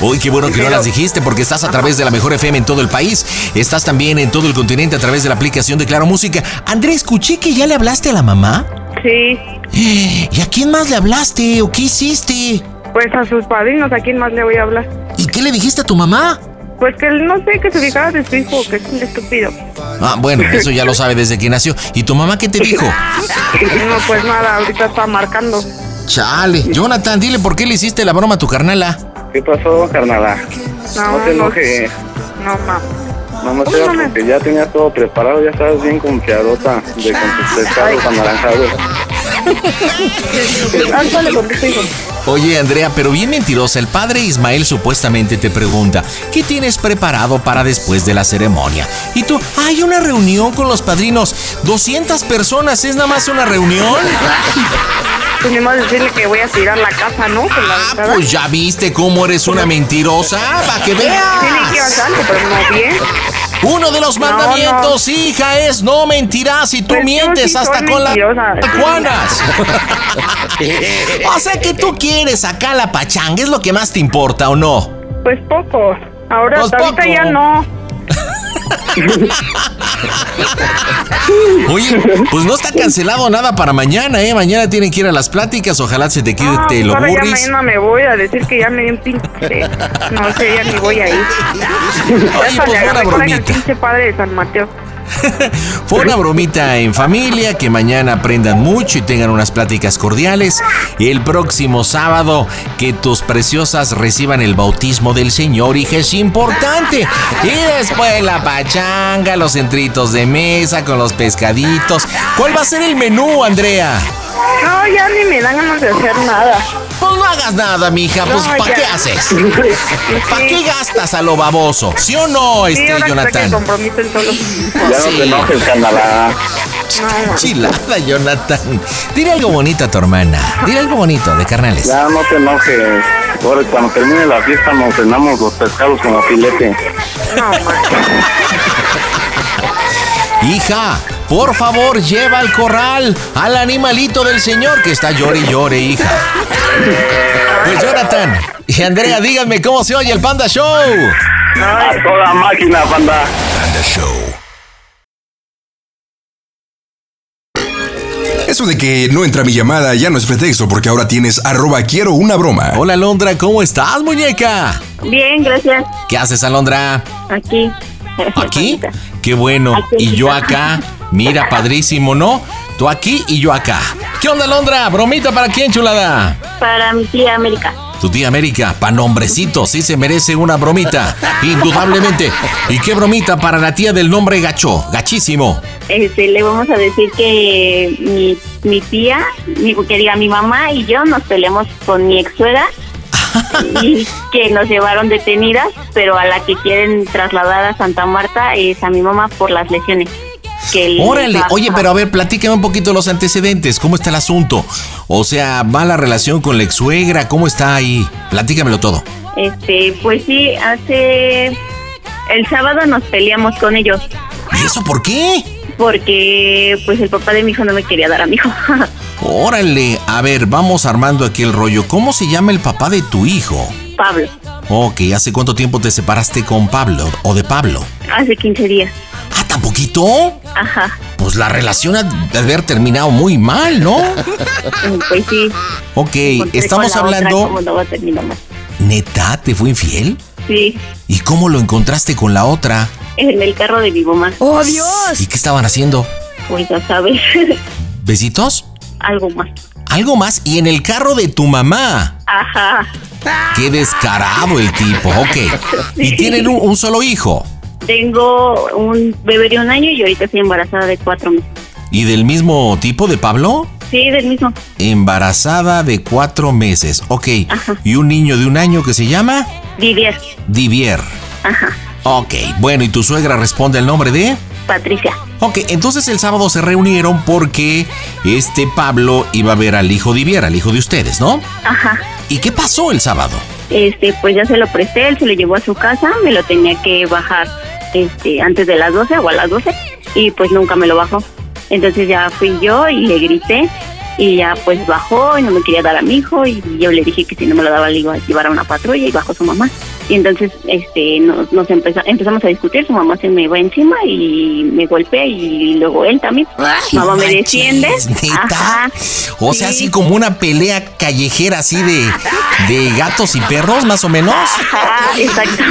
Uy, qué bueno que no las dijiste porque estás a través de la mejor FM en todo el país. Estás también en todo el continente a través de la aplicación de Claro Música. Andrés, escuché que ya le hablaste a la mamá. Sí. ¿Y a quién más le hablaste o qué hiciste? Pues a sus padrinos, ¿a quién más le voy a hablar? ¿Y qué le dijiste a tu mamá? Pues que no sé, que se fijara de su hijo, que es un estúpido. Ah, bueno, eso ya lo sabe desde que nació. ¿Y tu mamá qué te dijo? No, pues nada, ahorita está marcando. Chale, Jonathan, dile por qué le hiciste la broma a tu carnala. ¿Qué pasó, carnala? No, No te no. enojes. No, ma. No me Oye, era mamá. porque ya tenías todo preparado, ya estabas bien confiadota de con tus pescados anaranjados. Oye, Andrea, pero bien mentirosa, el padre Ismael supuestamente te pregunta, ¿qué tienes preparado para después de la ceremonia? Y tú, hay una reunión con los padrinos, 200 personas, ¿es nada más una reunión? Pues ni más decirle que voy a tirar la casa, ¿no? Con la Ah, pues ya viste cómo eres una mentirosa, para que Sí, que veas. bastante, pero no bien. Uno de los No, mandamientos, hija, es no mentirás y tú Pues mientes sí hasta con las juanas. o sea que tú quieres acá la pachanga, es lo que más te importa, ¿o no? Pues poco. Ahora, Pues ahorita poco. ya no. Oye, pues no está cancelado nada para mañana, ¿eh? Mañana tienen que ir a las pláticas, ojalá se te quede No, lo ahora ya mañana me voy a decir que ya me dio un pinche. No sé, ya ni voy a ir. Oye, pues una bromita. pinche padre de San Mateo. Fue una bromita en familia, que mañana aprendan mucho y tengan unas pláticas cordiales. El próximo sábado, que tus preciosas reciban el bautismo del Señor, hija, es importante. Y después la pachanga, los centritos de mesa con los pescaditos. ¿Cuál va a ser el menú, Andrea? No, ya ni me dan ganas de hacer nada. Pues no hagas nada, mija, pues No, ¿para qué haces? ¿Para qué gastas a lo baboso? ¿Sí o no, Sí, este que Jonathan? Ya no te enojes, carnala. No, ma. Chilada, Jonathan. Dile algo bonito a tu hermana. Dile algo bonito de carnales. Ya no te enojes. Ahora cuando termine la fiesta nos cenamos los pescados como filete. no. Hija, por favor, lleva al corral al animalito del señor que está llore y llore, hija. Pues Jonathan y Andrea, díganme cómo se oye el Panda Show. A toda máquina, panda. Eso de que no entra mi llamada ya no es pretexto porque ahora tienes arroba quiero una broma. Hola, Alondra, ¿cómo estás, muñeca? Bien, gracias. ¿Qué haces, Alondra? Aquí. ¿Aquí? Qué bueno. Y yo acá. Mira, padrísimo, ¿no? Tú aquí y yo acá. ¿Qué onda, Alondra? ¿Bromita para quién, chulada? Para mi tía América. Tu tía América, pa' nombrecito, sí se merece una bromita. Indudablemente. ¿Y qué bromita para la tía del nombre gacho? Gachísimo. Este, le vamos a decir que mi, mi tía, mi, que diga mi mamá y yo nos peleamos con mi ex suegra y que nos llevaron detenidas, pero a la que quieren trasladar a Santa Marta es a mi mamá por las lesiones. Que le- Órale, oye, pero a ver, platícame un poquito los antecedentes. ¿Cómo está el asunto? O sea, ¿mala relación con la ex suegra? ¿Cómo está ahí? Platícamelo todo. Este, pues sí, hace el sábado nos peleamos con ellos ¿Y eso por qué? porque pues el papá de mi hijo no me quería dar a mi hijo. Órale, a ver, vamos armando aquí el rollo. ¿Cómo se llama el papá de tu hijo? Pablo, Ok, ¿hace cuánto tiempo te separaste con Pablo o de Pablo? hace 15 días. Ah, ¿tan poquito? Ajá, Pues la relación ha de haber terminado muy mal, ¿no? pues sí. Ok, encontré estamos con la otra, hablando... ¿cómo no va a terminar mal? ¿Neta? ¿Te fue infiel? Sí, ¿Y cómo lo encontraste con la otra? en el carro de mi mamá. ¡Oh, Dios! ¿Y qué estaban haciendo? Pues ya sabes, ¿Besitos? Algo más. Algo más. Y en el carro de tu mamá. Ajá. Qué descarado el tipo. Ok. Y tienen un, un solo hijo. Tengo un bebé de un año y ahorita estoy embarazada de cuatro meses. ¿Y del mismo tipo de Pablo? Sí, del mismo. Embarazada de cuatro meses. Ok. ¿Y un niño de un año que se llama? Didier. Divier. Ajá. Ok. Bueno, ¿y tu suegra responde el nombre de? Patricia. Ok, entonces el sábado se reunieron porque este Pablo iba a ver al hijo Divier, al hijo de ustedes, ¿no? Ajá. ¿Y qué pasó el sábado? Este, pues ya se lo presté, él se lo llevó a su casa, me lo tenía que bajar este antes de las 12 o a las 12 y pues nunca me lo bajó. Entonces ya fui yo y le grité y ya pues bajó y no me quería dar a mi hijo y yo le dije que si no me lo daba le iba a llevar a una patrulla y bajó su mamá. Y entonces este nos, nos empeza- empezamos a discutir, su mamá se me va encima y me golpea y luego él también. mamá me defiende. ¿neta? Ajá. O sea, así como una pelea callejera así de, de gatos y perros, más o menos. Ajá, exacto.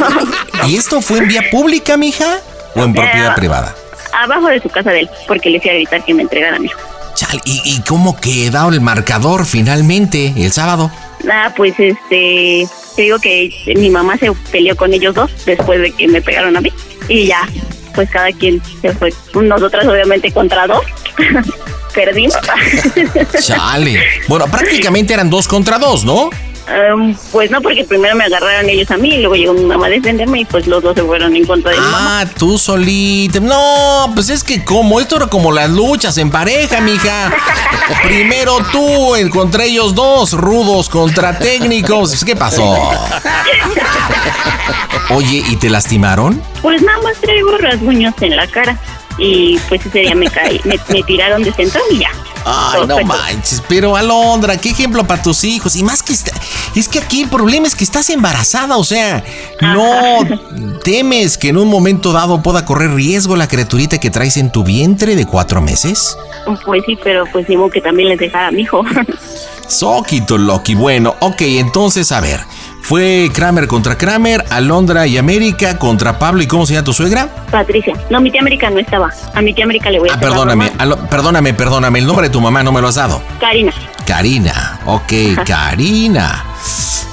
¿Y esto fue en vía pública, mija? ¿O en propiedad Eh, privada? Abajo de su casa de él, porque le fui a gritar que me entregara a mi hijo. Chal, ¿y, y cómo quedó el marcador finalmente el sábado? Ah, pues este, te digo que mi mamá se peleó con ellos dos después de que me pegaron a mí y ya, pues cada quien se fue. Nosotras obviamente contra dos, perdimos. Chale. Bueno, prácticamente eran dos contra dos, ¿no? Em, pues no, porque primero me agarraron ellos a mí y luego llegó mi mamá a defenderme y pues los dos se fueron en contra de mi mamá. Ah, tú solita. No, pues es que como, esto era como las luchas en pareja, mija. Primero tú contra ellos dos, rudos contra técnicos. ¿Qué pasó? Oye, ¿y te lastimaron? Pues nada más traigo rasguños en la cara y pues ese día me caí, me, me tiraron de centro y ya. Ay, no manches, pero Alondra, qué ejemplo para tus hijos. Y más que está, es que aquí el problema es que estás embarazada, o sea, no temes que en un momento dado pueda correr riesgo la criaturita que traes en tu vientre de cuatro meses. Pues sí, pero pues digo que también les dejara a mi hijo. Soquito Loki. Bueno, ok, entonces a ver. Fue Kramer contra Kramer, Alondra y América contra Pablo. ¿Y cómo se llama tu suegra? Patricia. No, mi tía América no estaba. A mi tía América le voy a Ah, perdóname. Alo- perdóname, perdóname. El nombre de tu mamá no me lo has dado. Karina. Karina. Ok, Karina.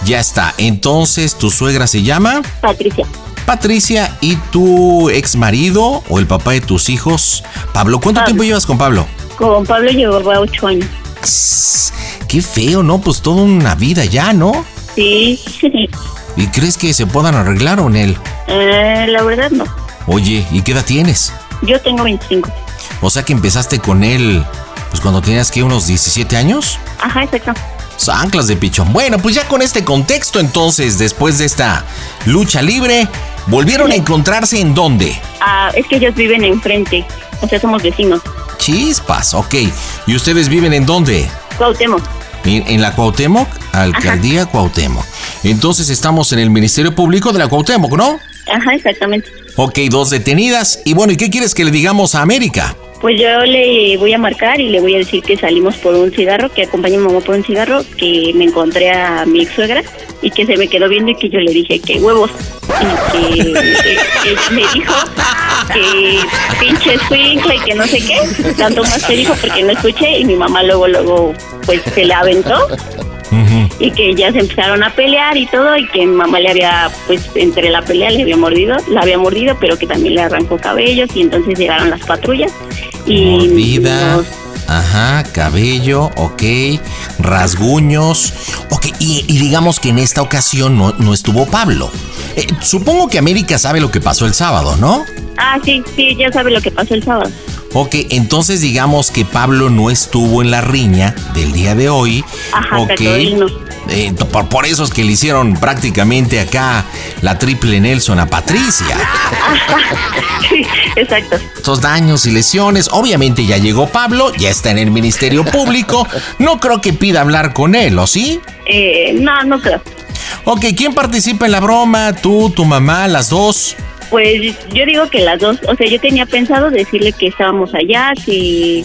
Ya está. Entonces, ¿tu suegra se llama? Patricia. Patricia y tu ex marido o el papá de tus hijos, Pablo. ¿Cuánto Pablo. tiempo llevas con Pablo? Con Pablo llevaba ocho años. Qué feo, ¿no? Pues toda una vida ya, ¿no? Sí. ¿Y crees que se puedan arreglar o en él? Eh, la verdad no. Oye, ¿y qué edad tienes? Yo tengo 25. O sea que empezaste con él, pues cuando tenías que unos 17 años. Ajá, exacto. Anclas de pichón. Bueno, pues ya con este contexto, entonces, después de esta lucha libre, ¿volvieron a encontrarse en dónde? Ah, es que ellos viven enfrente. O sea, somos vecinos. Chispas, ok. ¿Y ustedes viven en dónde? Cuauhtémoc. En, en la Cuauhtémoc, Alcaldía Cuauhtémoc. Entonces estamos en el Ministerio Público de la Cuauhtémoc, ¿no? Ajá, exactamente. Ok, dos detenidas. Y bueno, ¿y qué quieres que le digamos a América? Pues yo le voy a marcar y le voy a decir que salimos por un cigarro, que acompañé a mi mamá por un cigarro, que me encontré a mi ex suegra y que se me quedó viendo y que yo le dije que huevos. Y que eh, ella me dijo que pinche escuincla y que no sé qué. Tanto más que dijo porque no escuché y mi mamá luego, luego, pues se le aventó y que ya se empezaron a pelear y todo y que mi mamá le había pues entre la pelea le había mordido la había mordido pero que también le arrancó cabellos y entonces llegaron las patrullas y Mordida. nos- Ajá, cabello, ok. Rasguños. Ok, y, y digamos que en esta ocasión no, no estuvo Pablo. Eh, supongo que América sabe lo que pasó el sábado, ¿no? ah sí sí ya sabe lo que pasó el sábado Ok, entonces digamos que Pablo no estuvo en la riña del día de hoy. Ajá, ok. Eh, por, por eso es que le hicieron prácticamente acá la triple Nelson a Patricia. sí exacto Estos daños y lesiones. Obviamente ya llegó Pablo, ya está en el Ministerio Público. No creo que pida hablar con él, ¿o sí? eh, no no creo Ok, ¿quién participa en la broma? ¿Tú, tu mamá, las dos? Pues yo digo que las dos o sea yo tenía pensado decirle que estábamos allá que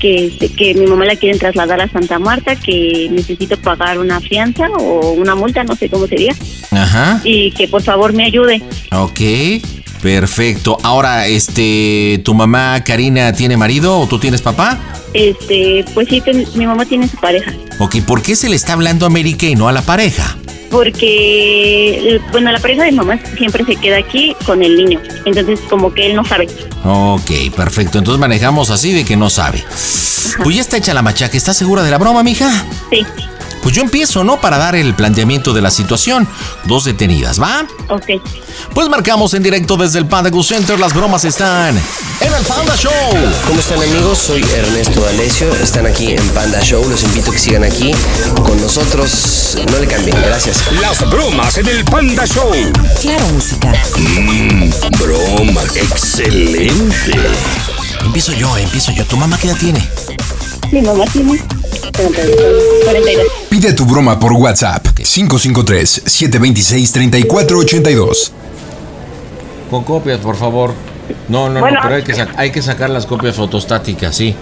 que, que mi mamá la quieren trasladar a Santa Marta, que necesito pagar una fianza o una multa, no sé cómo sería, Ajá. y que por favor me ayude. Ok, perfecto. Ahora, este, ¿tu mamá Karina tiene marido o tú tienes papá? Este, pues sí, ten- mi mamá tiene su pareja, Ok, ¿por qué se le está hablando a América y no a la pareja? Porque, bueno, la pareja de mamá siempre se queda aquí con el niño. Entonces, como que él no sabe. Ok, perfecto. Entonces manejamos así de que no sabe. Pues ya está hecha la machaca. ¿Estás segura de la broma, mija? Sí. Pues yo empiezo, ¿no? Para dar el planteamiento de la situación. Dos detenidas, ¿va? Ok. Pues marcamos en directo desde el Panda Go Center. Las bromas están en el Panda Show. ¿Cómo están amigos? Soy Ernesto Alesio. Están aquí en Panda Show. Los invito a que sigan aquí con nosotros. No le cambien. Gracias. Las bromas en el Panda Show. Claro, música. Mmm, broma. Excelente. Empiezo yo, empiezo yo. ¿Tu mamá qué edad tiene? Mi mamá tiene 42. Pide tu broma por WhatsApp 553-726-3482. Con copias, por favor. No, no, Bueno. no, pero hay que, sac- hay que sacar las copias fotostáticas, sí.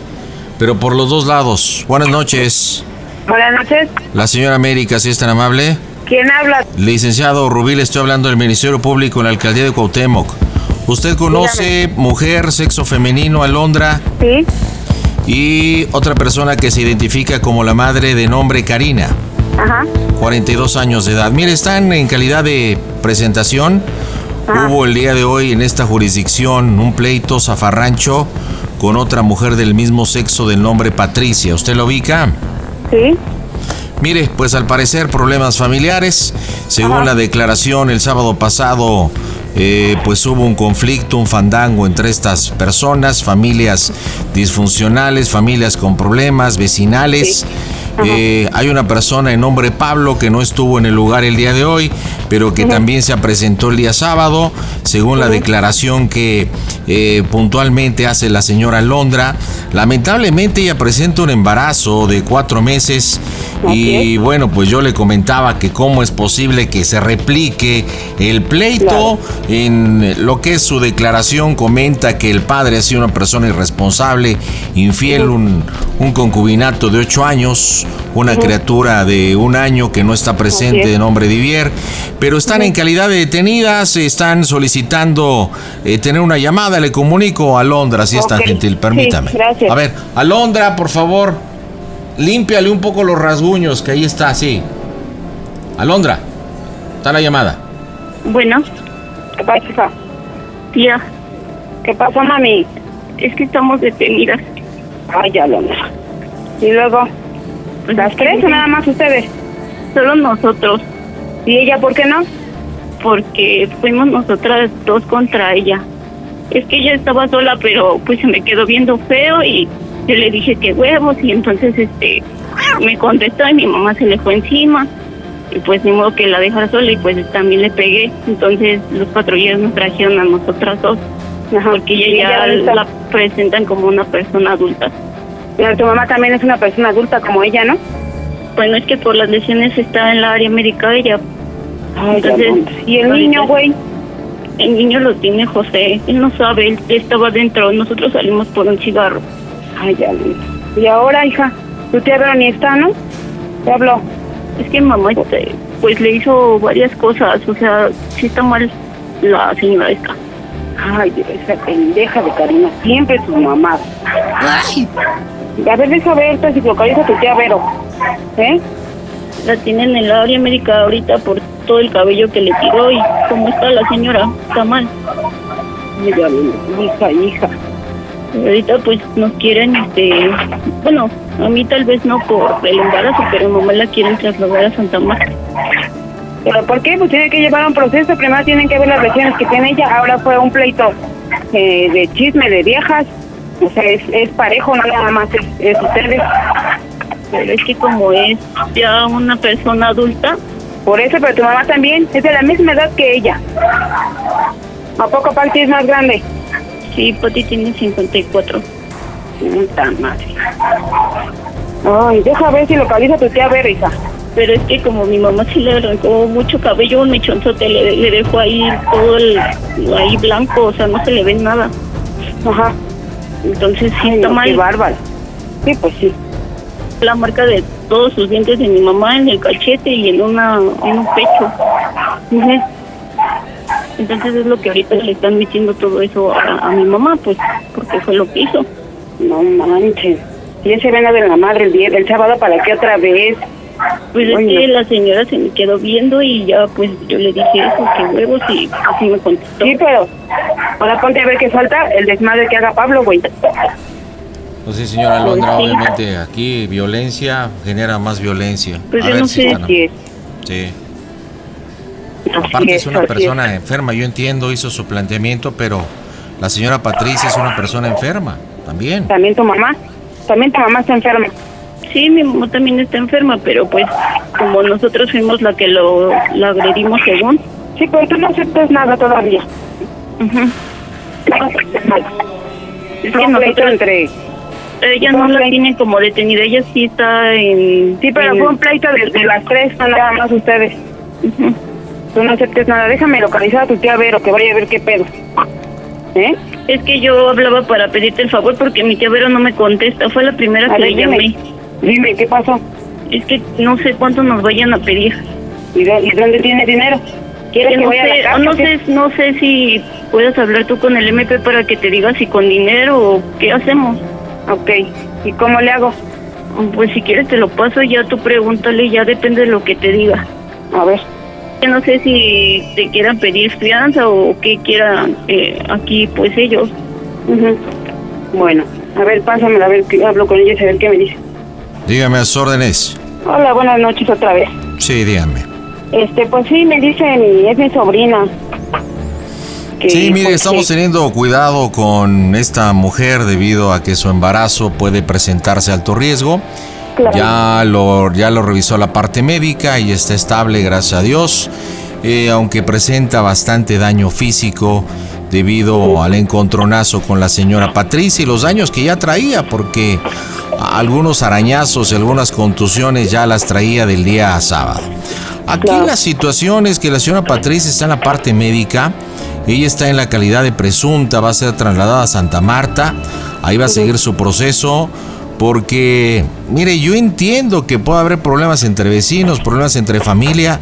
Pero por los dos lados. Buenas noches. Buenas noches. La señora América, si es tan amable. ¿Quién habla? Licenciado Rubil, estoy hablando del Ministerio Público en la Alcaldía de Cuauhtémoc. ¿Usted conoce mujer, sexo femenino, Alondra? Sí. Y otra persona que se identifica como la madre de nombre Karina, Ajá. 42 años de edad. Mire, están en calidad de presentación. Hubo el día de hoy en esta jurisdicción un pleito zafarrancho con otra mujer del mismo sexo del nombre Patricia. ¿Usted lo ubica? Sí. Mire, pues al parecer problemas familiares. Según la declaración el sábado pasado, eh, pues hubo un conflicto, un fandango entre estas personas, familias disfuncionales, familias con problemas, vecinales. Eh, hay una persona de nombre Pablo que no estuvo en el lugar el día de hoy, pero que también se presentó el día sábado, según la declaración que eh, puntualmente hace la señora Londra. Lamentablemente ella presenta un embarazo de cuatro meses y bueno, pues yo le comentaba que cómo es posible que se replique el pleito. En lo que es su declaración comenta que el padre ha sido una persona irresponsable, infiel, un, un concubinato de ocho años, una criatura de un año que no está presente de nombre Divier, pero están en calidad de detenidas, están solicitando eh, tener una llamada, le comunico a Londra, si es tan gentil, permítame. sí, gracias. A ver, Alondra, por favor, límpiale un poco los rasguños, que ahí está, sí. Alondra, está la llamada. Bueno, ¿Qué pasa, tía, ¿Qué pasó, mami? es que estamos detenidas. Ay, lo Y luego, ¿las tres o nada más ustedes? Solo nosotros, ¿Y ella por qué no? porque fuimos nosotras dos contra ella. Es que ella estaba sola, pero pues se me quedó viendo feo y yo le dije que huevos y entonces este me contestó y mi mamá se le fue encima y pues ni modo que la dejara sola y pues también le pegué. Entonces los patrulleros nos trajeron a nosotras dos porque ¿Y ella ya está? la presentan como una persona adulta. Tu mamá también es una persona adulta como ella, ¿no? Bueno, es que por las lesiones está en la área médica ella. Ay, ya Entonces, ¿Y el niño, güey? El niño lo tiene José, él no sabe, él estaba dentro, nosotros salimos por un cigarro. Ay, ya Y ahora, hija, tu tía Vero ni está, ¿no? Te habló. Es que mamá este, pues le hizo varias cosas, o sea, sí está mal la señora esta. Ay, esa pendeja de Karina, siempre su mamá. Ay, A ver, deja ver si localiza a tu tía Vero. ¿Eh? La tienen en la área médica ahorita por todo el cabello que le tiró y cómo está la señora, está mal. Lo- hija, hija. Ahorita pues nos quieren, este, bueno, a mí tal vez no por el embarazo, pero mamá la quieren trasladar a Santa Marta. ¿Pero por qué? Pues tiene que llevar un proceso. Primero tienen que ver las lesiones que tiene ella. Ahora fue un pleito eh, de chisme de viejas. O sea, es, es parejo, no nada más es, es ustedes. Pero es que como es ya una persona adulta, Por eso, pero tu mamá también es de la misma edad que ella. ¿A poco Pati es más grande? sí, Pati tiene 54. Puta madre. Ay, deja ver si localiza a tu tía Vero, hija. Pero es que como mi mamá sí le arrancó mucho cabello, un mechonzote, le, le dejó ahí todo el, ahí blanco, o sea, no se le ve nada. Ajá. Entonces sí Ay, está no, mal. Qué bárbaro. Sí, pues sí. La marca de todos sus dientes de mi mamá en el cachete y en una en un pecho. Entonces es lo que ahorita le están metiendo todo eso a, a mi mamá, pues, porque fue lo que hizo. No manches. Y ese vena de la madre el día, el sábado para qué otra vez. Pues es que la señora se me quedó viendo y ya pues yo le dije eso, que huevos y así me contestó. Sí, pero ahora ponte a ver qué falta el desmadre que haga Pablo, güey. Pues sí, señora Alondra, Pues sí. obviamente aquí violencia genera más violencia. Pues A yo ver no si sé están- si es. Sí. Así Aparte es es, una persona enferma, yo entiendo, hizo su planteamiento, pero la señora Patricia es una persona enferma también. También tu mamá, también tu mamá está enferma. Sí, mi mamá también está enferma, pero pues como nosotros fuimos la que lo agredimos según. Sí, pero tú no aceptas nada todavía. Es que nosotros entre ella no la tiene como detenida, ella sí está en Sí, pero en- fue un pleito de, de las tres, no nada más ustedes. Tú no aceptes nada. Déjame localizar a tu tía Vero, que vaya a ver qué pedo. ¿Eh? Es que yo hablaba para pedirte el favor porque mi tía Vero no me contesta. Fue la primera A que le llamé. Dime, ¿qué pasó? Es que no sé cuánto nos vayan a pedir. ¿Y, de- y dónde tiene dinero? ¿Quieres Que que no vaya a la sé, casa, no sé, no sé si puedes hablar tú con el MP para que te diga si con dinero o qué hacemos. Ok. ¿Y cómo le hago? Pues si quieres te lo paso ya tú pregúntale, ya depende de lo que te diga. A ver. No sé si te quieran pedir fianza o qué quieran eh, aquí pues ellos. Ujú. Bueno, a ver, pásamela, a ver, que hablo con ella y a ver qué me dice. Dígame a sus órdenes. Hola, buenas noches otra vez. Sí, dígame. Este, pues sí, me dice mi, es mi sobrina. Que, Sí, mire, pues, estamos teniendo cuidado con esta mujer debido a que su embarazo puede presentarse alto riesgo. Claro. Ya lo, ya lo revisó la parte médica y está estable, gracias a Dios. Eh, aunque presenta bastante daño físico debido al encontronazo con la señora Patricia y los daños que ya traía, porque algunos arañazos y algunas contusiones ya las traía del día sábado. Aquí la situación es que la señora Patricia está en la parte médica, ella está en la calidad de presunta, va a ser trasladada a Santa Marta, ahí va a seguir su proceso. Porque, mire, yo entiendo que puede haber problemas entre vecinos, problemas entre familia,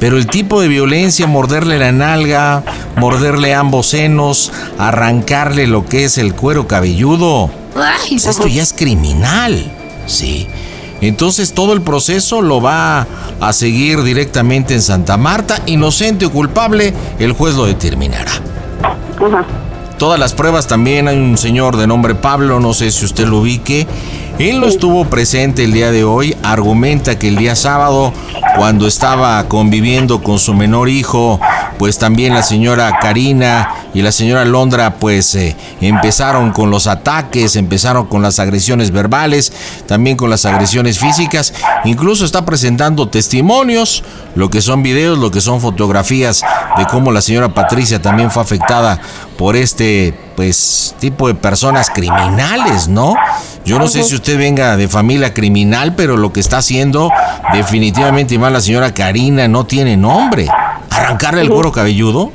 pero el tipo de violencia, morderle la nalga, morderle ambos senos, arrancarle lo que es el cuero cabelludo, pues esto ya es criminal, ¿sí? Entonces todo el proceso lo va a seguir directamente en Santa Marta, inocente o culpable, el juez lo determinará. Todas las pruebas también hay un señor de nombre Pablo, no sé si usted lo ubique. Él no estuvo presente el día de hoy, argumenta que el día sábado, cuando estaba conviviendo con su menor hijo, pues también la señora Karina y la señora Londra pues eh, empezaron con los ataques, empezaron con las agresiones verbales, también con las agresiones físicas, incluso está presentando testimonios, lo que son videos, lo que son fotografías de cómo la señora Patricia también fue afectada por este pues tipo de personas criminales, ¿no? Yo no sé si usted venga de familia criminal, pero lo que está haciendo definitivamente y más la señora Karina no tiene nombre. Arrancarle el cuero cabelludo,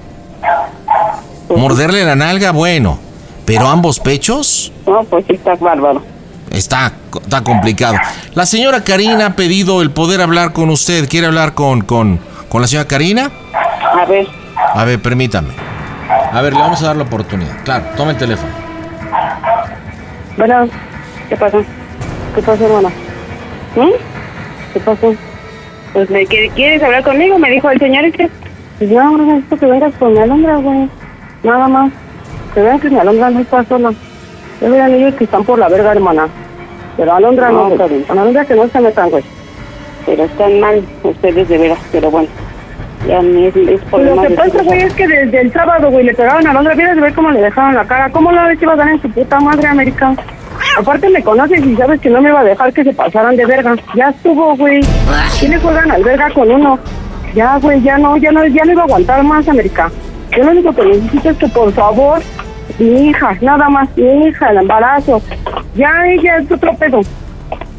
morderle la nalga, bueno, pero ambos pechos No, pues sí, está bárbaro. está, está complicado. La señora Karina ha pedido el poder hablar con usted. ¿Quiere hablar con, con, con la señora Karina? A ver. A ver, permítame. A ver, le vamos a dar la oportunidad. Claro, toma el teléfono. Bueno, ¿qué pasó? ¿Qué pasó, hermana? ¿Mm? ¿Qué pasó? Pues, ¿me quiere- ¿quieres hablar conmigo? Me dijo el señor este. Pues yo no necesito que vengas con mi alondra, güey. Nada más. Que vean que mi alondra no está sola. Ya vean ellos que están por la verga, hermana. Pero alondra no, güey. Con alondra que no se metan, güey. Pero están mal ustedes de veras, pero bueno. Ya es, es lo que pasa, güey, es que desde el sábado, güey, le pegaron a Londra. Vienes de ver cómo le dejaron la cara. ¿Cómo la vez iba a dar en su puta madre, América? Aparte me conoces y sabes que no me iba a dejar que se pasaran de verga. Ya estuvo, güey. ¿Quién le juegan al verga con uno? Ya, güey, ya no, ya no, ya no iba a aguantar más, América. Yo lo único que necesito es que, por favor, mi hija, nada más, mi hija, el embarazo. Ya ella es otro pedo.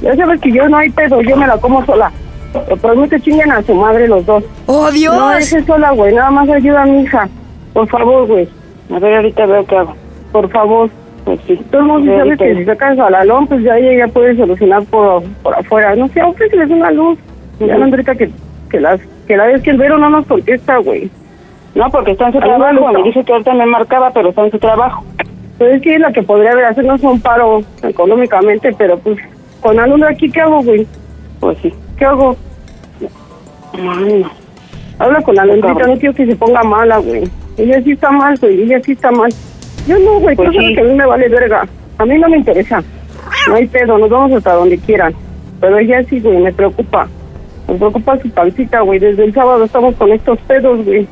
Ya sabes que yo no hay pedo, yo me la como sola. Por mí que chinguen a su madre los dos. ¡Oh, Dios! No dejes sola, güey. Nada más ayuda a mi hija. Por favor, güey. A ver, ahorita veo qué hago. Por favor. Pues sí. Todo el mundo sabe que si sacas al alón, pues ya ella ya puede solucionar por, por afuera. No sé, ofréceles una luz. Ya no ahorita que, que las que la vez que el Vero no nos contesta, güey. No, porque está en su trabajo. Me dice que ahorita me marcaba, pero está en su trabajo. Pues es que es la que podría haber hacernos un paro económicamente, pero pues con alumno aquí, ¿qué hago, güey? Pues sí. ¿Qué hago? Ay, no. Habla con la Alondrita, no quiero que se ponga mala, güey. Ella sí está mal, güey, ella sí está mal. Yo no, güey, Pues tú sabes sí. que a mí me vale verga. A mí no me interesa. No hay pedo, nos vamos hasta donde quieran. Pero ella sí, güey, me preocupa. Me preocupa su pancita, güey. Desde el sábado estamos con estos pedos, güey.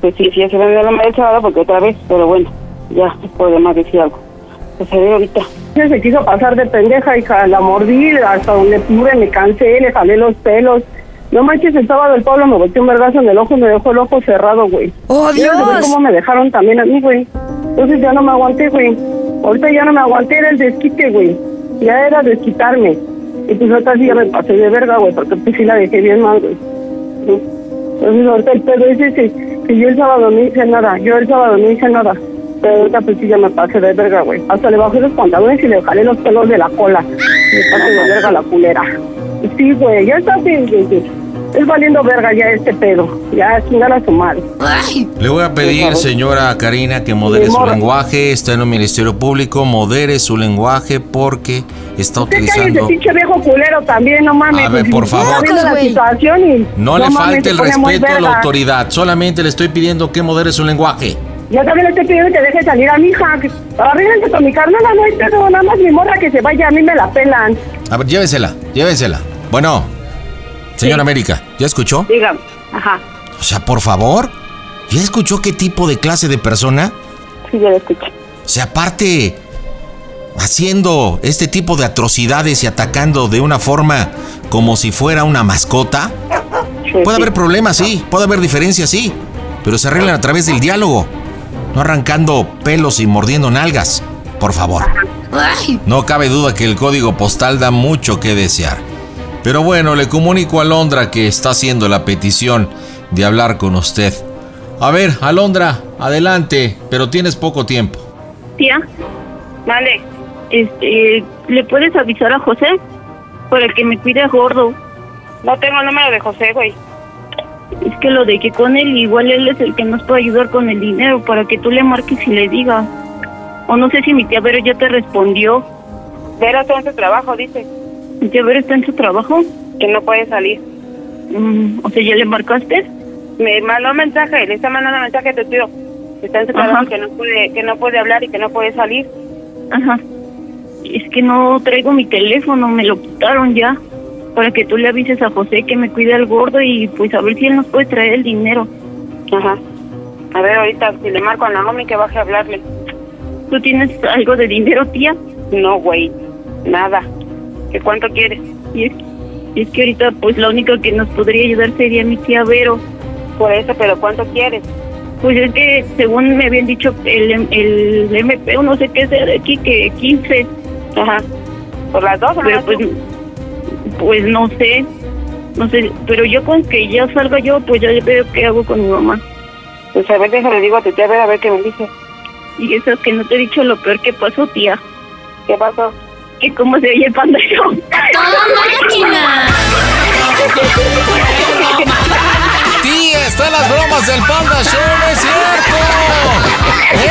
Pues sí, sí, ya se me dio la madre el sábado porque otra vez, pero bueno, ya, más decir algo. Pues se ve ahorita. Se quiso pasar de pendeja, hija, la mordí hasta donde pude, me cansé, le jalé los pelos. No manches, el sábado el Pablo me volteó un vergazo en el ojo y me dejó el ojo cerrado, güey. ¡Oh, Dios! cómo me dejaron también a mí, güey. Entonces ya no me aguanté, güey. Ahorita ya no me aguanté, era el desquite, güey. Ya era desquitarme. Y pues ahorita sí ya me pasé de verga, güey, porque pues sí la dejé bien mal, güey. Entonces ahorita el pedo es ese, que yo el sábado no hice nada, yo el sábado no hice nada. Pero ahorita pues sí ya me pasé de verga, güey. Hasta le bajé los pantalones y le jalé los pelos de la cola. Me pasé de verga la culera. Sí, güey, ya está bien, güey. güey. Es valiendo verga ya este pedo. Ya chingar a su madre. Le voy a pedir, señora Karina, que modere su lenguaje. Está en un ministerio público, modere su lenguaje porque está Usted utilizando. pinche viejo culero también, no mames. A ver, por favor. viendo la Güey. situación y No le mames, falte el respeto a la autoridad. Solamente le estoy pidiendo que modere su lenguaje. Yo también le estoy pidiendo que deje salir a mi hija. Arríguense con mi carnal, no hay pedo, nada más mi morra que se vaya, a mí me la pelan. A ver, llévesela, llévesela. Bueno, señora América, ¿ya escuchó? Dígame. Ajá. O sea, por favor, ¿ya escuchó qué tipo de clase de persona? Sí, ya lo escuché. O sea, aparte, haciendo este tipo de atrocidades y atacando de una forma como si fuera una mascota. Puede haber problemas, sí, puede haber diferencias, sí, pero se arreglan a través del diálogo, no arrancando pelos y mordiendo nalgas, por favor. No cabe duda que el código postal da mucho que desear. Pero bueno, le comunico a Alondra que está haciendo la petición de hablar con usted. A ver, Alondra, adelante, pero tienes poco tiempo. Tía, Vale. este, ¿le puedes avisar a José? Para que me cuide a gordo. No tengo el número de José, güey. Es que lo de que con él, igual él es el que nos puede ayudar con el dinero para que tú le marques y le digas. O no sé si mi tía Vero ya te respondió. Vero está en su trabajo, dice. ¿Mi tía Vero está en su trabajo? Que no puede salir. Mm, o sea, ¿ya le marcaste? Me mandó un mensaje, le está mandando un mensaje a tu tío. que Está en su Ajá. trabajo, que no puede, que no puede hablar y que no puede salir. Ajá. Es que no traigo mi teléfono, me lo quitaron ya. Para que tú le avises a José que me cuide al gordo y pues a ver si él nos puede traer el dinero. Ajá. A ver, ahorita, si le marco a Naomi que baje a hablarle. ¿Tú tienes algo de dinero, tía? No, güey. Nada. ¿Qué cuánto quieres? Y es, y es que ahorita pues la única que nos podría ayudar sería mi tía Vero. Por eso, pero ¿cuánto quieres? Pues es que según me habían dicho el, el MP no sé qué sea de aquí, que 15. Ajá. ¿Por las dos o Pero pues? Pues no sé, no sé, pero yo con que ya salga yo, pues ya veo qué hago con mi mamá. Pues a ver, déjale, digo a tu tía, a ver, a ver qué me dice. Y eso que no te he dicho lo peor que pasó, tía. ¿Qué pasó? Que cómo se oye el panda show. Tía, están las bromas del Panda Show, no es cierto.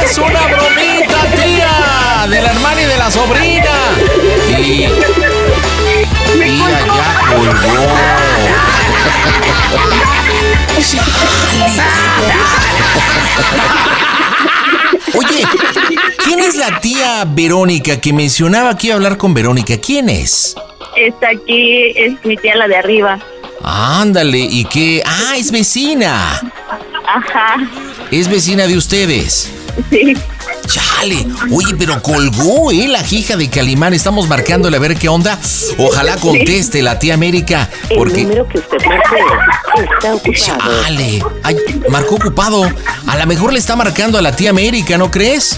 Es una bromita, tía, de la hermana y de la sobrina. Y... Tía, ya colgó. Oye, ¿quién es la tía Verónica que mencionaba que iba a hablar con Verónica? ¿Quién es? Está aquí, es mi tía la de arriba. Ándale, ¿y qué? Ah, es vecina. Ajá, Es vecina de ustedes. sí. Chale, oye, pero colgó, ¿eh? La hija de Calimán. Estamos marcándole a ver qué onda. Ojalá conteste la tía América. Porque. que usted marcó está ocupado. Chale. Ay, marcó ocupado. A lo mejor le está marcando a la tía América, ¿no crees?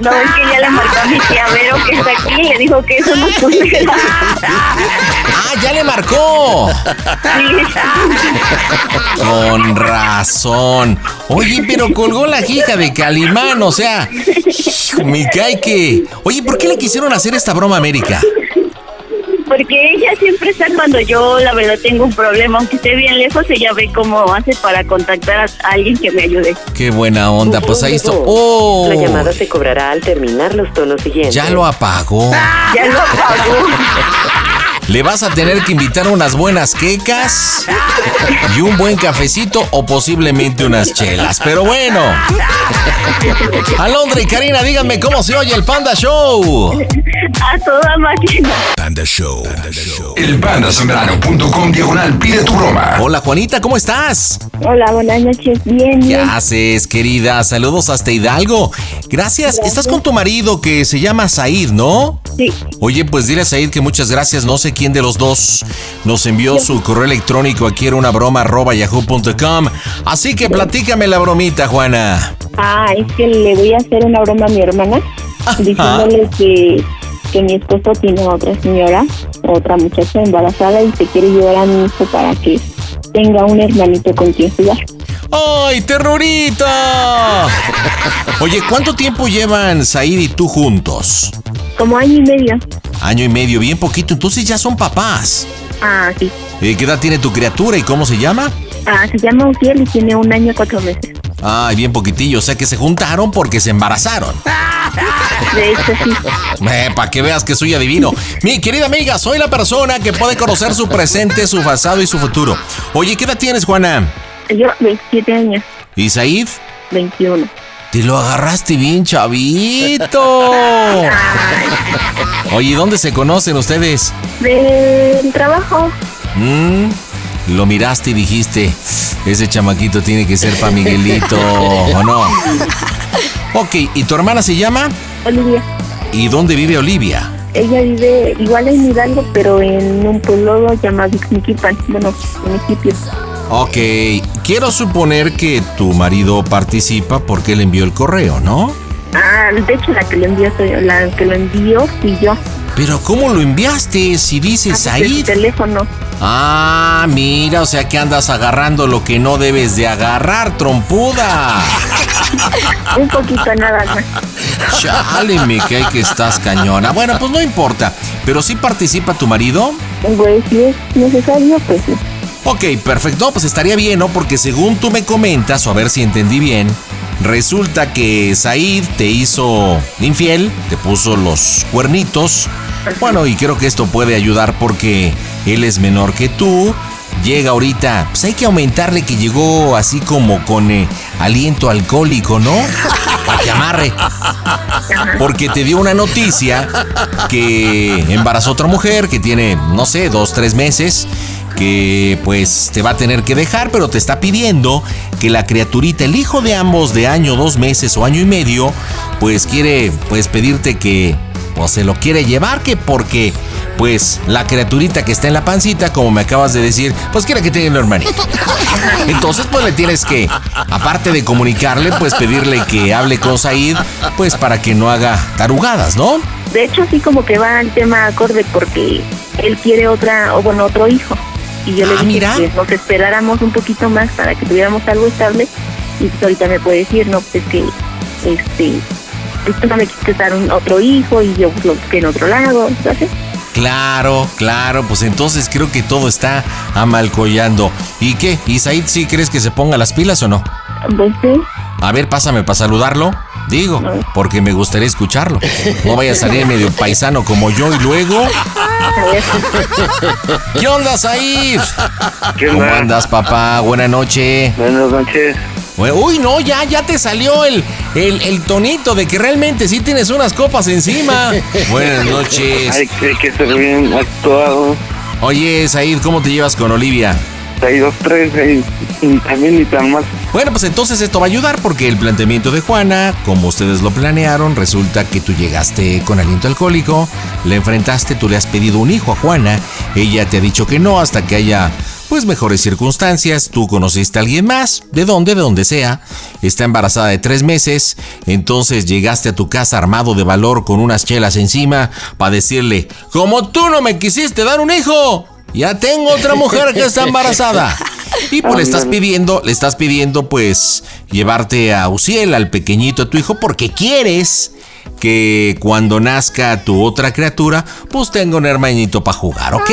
No, es que ya le marcó a mi tía Vero que está aquí y le dijo que eso no puede. ¡Ah, ya le marcó! Con razón. Oye, pero colgó la hija de Calimán, o sea. Me que. Oye, ¿por qué le quisieron hacer esta broma América? Porque ella siempre está cuando yo, la verdad, tengo un problema. Aunque esté bien lejos, ella ve cómo hace para contactar a alguien que me ayude. Qué buena onda, pues ahí está. ¡Oh! La llamada se cobrará al terminar los tonos siguientes. Ya lo apagó. Ya lo apagó. Le vas a tener que invitar unas buenas quecas y un buen cafecito o posiblemente unas chelas. Pero bueno. Alondra y Karina, díganme cómo se oye el Panda Show. A toda máquina. Panda Show. El pandasambrano.com diagonal pide tu broma. Hola Juanita, ¿cómo estás? Hola, buenas noches. Bien, ¿Qué bien. haces, querida? Saludos hasta Hidalgo. Gracias. Estás con tu marido que se llama Said, ¿no? Sí. Oye, pues dile a Said que muchas gracias. No sé quién de los dos nos envió su correo electrónico. Aquí era una broma arroba yahoo.com. Así que platícame la bromita, Juana. Ah, es que le voy a hacer una broma a mi hermana diciéndole que, que mi esposo tiene a otra señora, otra muchacha embarazada y se quiere llevar a mi hijo para que tenga un hermanito con quien jugar. ¡Ay, terrorita! Oye, ¿cuánto tiempo llevan Said y tú juntos? Como año y medio. Año y medio, bien poquito. Entonces ya son papás. Ah, sí. Eh, ¿Qué edad tiene tu criatura y cómo se llama? Ah, se llama Uciel y tiene un año y cuatro meses. Ay, bien poquitillo. O sea que se juntaron porque se embarazaron. De hecho, sí. Eh, para que veas que soy adivino. Mi querida amiga, soy la persona que puede conocer su presente, su pasado y su futuro. Oye, ¿qué edad tienes, Juana? Yo, 27 años, ¿Y Said? 21. Te lo agarraste bien, chavito. Oye, ¿dónde se conocen ustedes? Del trabajo. Mm, Lo miraste y dijiste, ese chamaquito tiene que ser pa' Miguelito, ¿o no? Ok, ¿y tu hermana se llama? Olivia. ¿Y dónde vive Olivia? Ella vive igual en Hidalgo, pero en un pueblo llamado Ixmiquipan, bueno, municipio. Ok, quiero suponer que tu marido participa porque él envió el correo, ¿no? Ah, de hecho la que lo envió la que lo envió fui yo. Pero ¿cómo lo enviaste si dices ahí? teléfono. Ah, mira, o sea que andas agarrando lo que no debes de agarrar, trompuda. Un poquito nada más. Chale, me cae que estás cañona. Bueno, pues no importa. Pero sí participa tu marido. Pues si es necesario, pues sí. Ok, perfecto. No, Pues estaría bien, ¿no? Porque según tú me comentas, o a ver si entendí bien, resulta que Said te hizo infiel, te puso los cuernitos. Bueno, y creo que esto puede ayudar porque él es menor que tú. Llega ahorita, pues hay que aumentarle que llegó así como con eh, aliento alcohólico, ¿no? Para que amarre. Porque te dio una noticia que embarazó a otra mujer que tiene, no sé, dos, tres meses que pues te va a tener que dejar, pero te está pidiendo que la criaturita, el hijo de ambos de año, dos meses o año y medio, pues quiere pues pedirte que se lo quiere llevar, que porque pues la criaturita que está en la pancita, como me acabas de decir, pues quiere que tenga un hermanito. Entonces pues le tienes que, aparte de comunicarle, pues pedirle que hable con Said, pues para que no haga tarugadas, ¿no? De hecho, sí como que va el tema acorde porque él quiere otra, o bueno, otro hijo. Y yo le Ah, dije mira. que nos esperáramos un poquito más para que tuviéramos algo estable. Y ahorita me puede decir, no, pues es que, este, no me quisiste dar un otro hijo y yo lo busqué en otro lado, ¿sabes? Claro, claro, pues entonces creo que todo está amalcollando. ¿Y qué? ¿Y Said sí crees que se ponga las pilas o no? Pues sí. A ver, pásame para saludarlo. Digo, porque me gustaría escucharlo. No vaya a salir medio paisano como yo y luego. ¿Qué onda? ¿Qué ¿Cómo andas, papá? Buenas noches. Buenas noches. Uy, no, ya, ya te salió el, el, el tonito de que realmente sí tienes unas copas encima. Buenas noches. Hay, que- hay que ser bien actuado. Oye, Said, ¿cómo te llevas con Olivia? Hay dos, tres, hay, y también ni tan mal. Bueno, pues entonces esto va a ayudar porque el planteamiento de Juana, como ustedes lo planearon, resulta que tú llegaste con aliento alcohólico, le enfrentaste, tú le has pedido un hijo a Juana, ella te ha dicho que no hasta que haya pues mejores circunstancias, tú conociste a alguien más, de dónde, de donde sea, está embarazada de tres meses, entonces llegaste a tu casa armado de valor con unas chelas encima para decirle, como tú no me quisiste dar un hijo, ya tengo otra mujer que está embarazada. Y pues le estás pidiendo, le estás pidiendo pues llevarte a Uciel, al pequeñito de tu hijo, porque quieres que cuando nazca tu otra criatura, pues tenga un hermanito para jugar, ¿ok?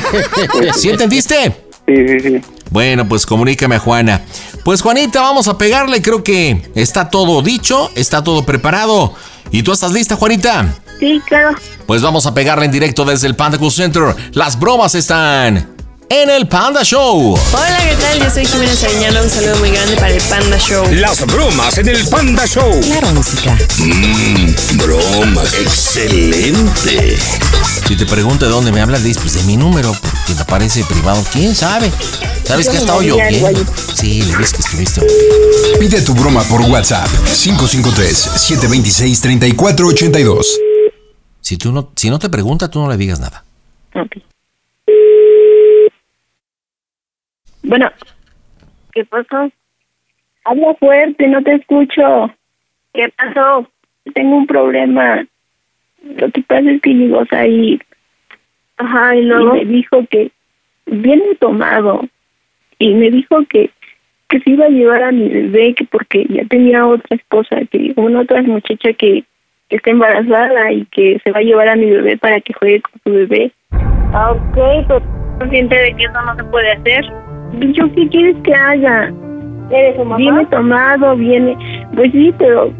¿Sí entendiste? Sí, sí, sí. Bueno, pues comunícame a Juana. Pues Juanita, vamos a pegarle, creo que está todo dicho, está todo preparado. ¿Y tú estás lista, Juanita? Sí, claro. Pues vamos a pegarle en directo desde el Panda Cool Center. Las bromas están en el Panda Show. Hola, ¿qué tal? Yo soy Jimena Sariñano. Un saludo muy grande para el Panda Show. Las bromas en el Panda Show. Claro, música. Mmm, broma, excelente. Si te pregunto de dónde me hablas, dices, pues de mi número, porque me parece privado. ¿Quién sabe? ¿Sabes que ha estado lloviendo? Sí, le ves que estuviste. Pide tu broma por WhatsApp 553-726-3482. Si, tú no, si no te pregunta, tú no le digas nada. Bueno, ¿qué pasó? Habla fuerte, no te escucho. ¿Qué pasó? Tengo un problema. Lo que pasa es que llegó ahí. Ajá, y luego me dijo que viene tomado. Y me dijo que que se iba a llevar a mi bebé, que porque ya tenía otra esposa, que una otra muchacha que, que está embarazada y que se va a llevar a mi bebé para que juegue con su bebé. Ah, ok, pero consciente de que eso no se puede hacer. ¿Yo qué quieres que haga? ¿Eres su mamá? Viene tomado, viene... Pues sí, pero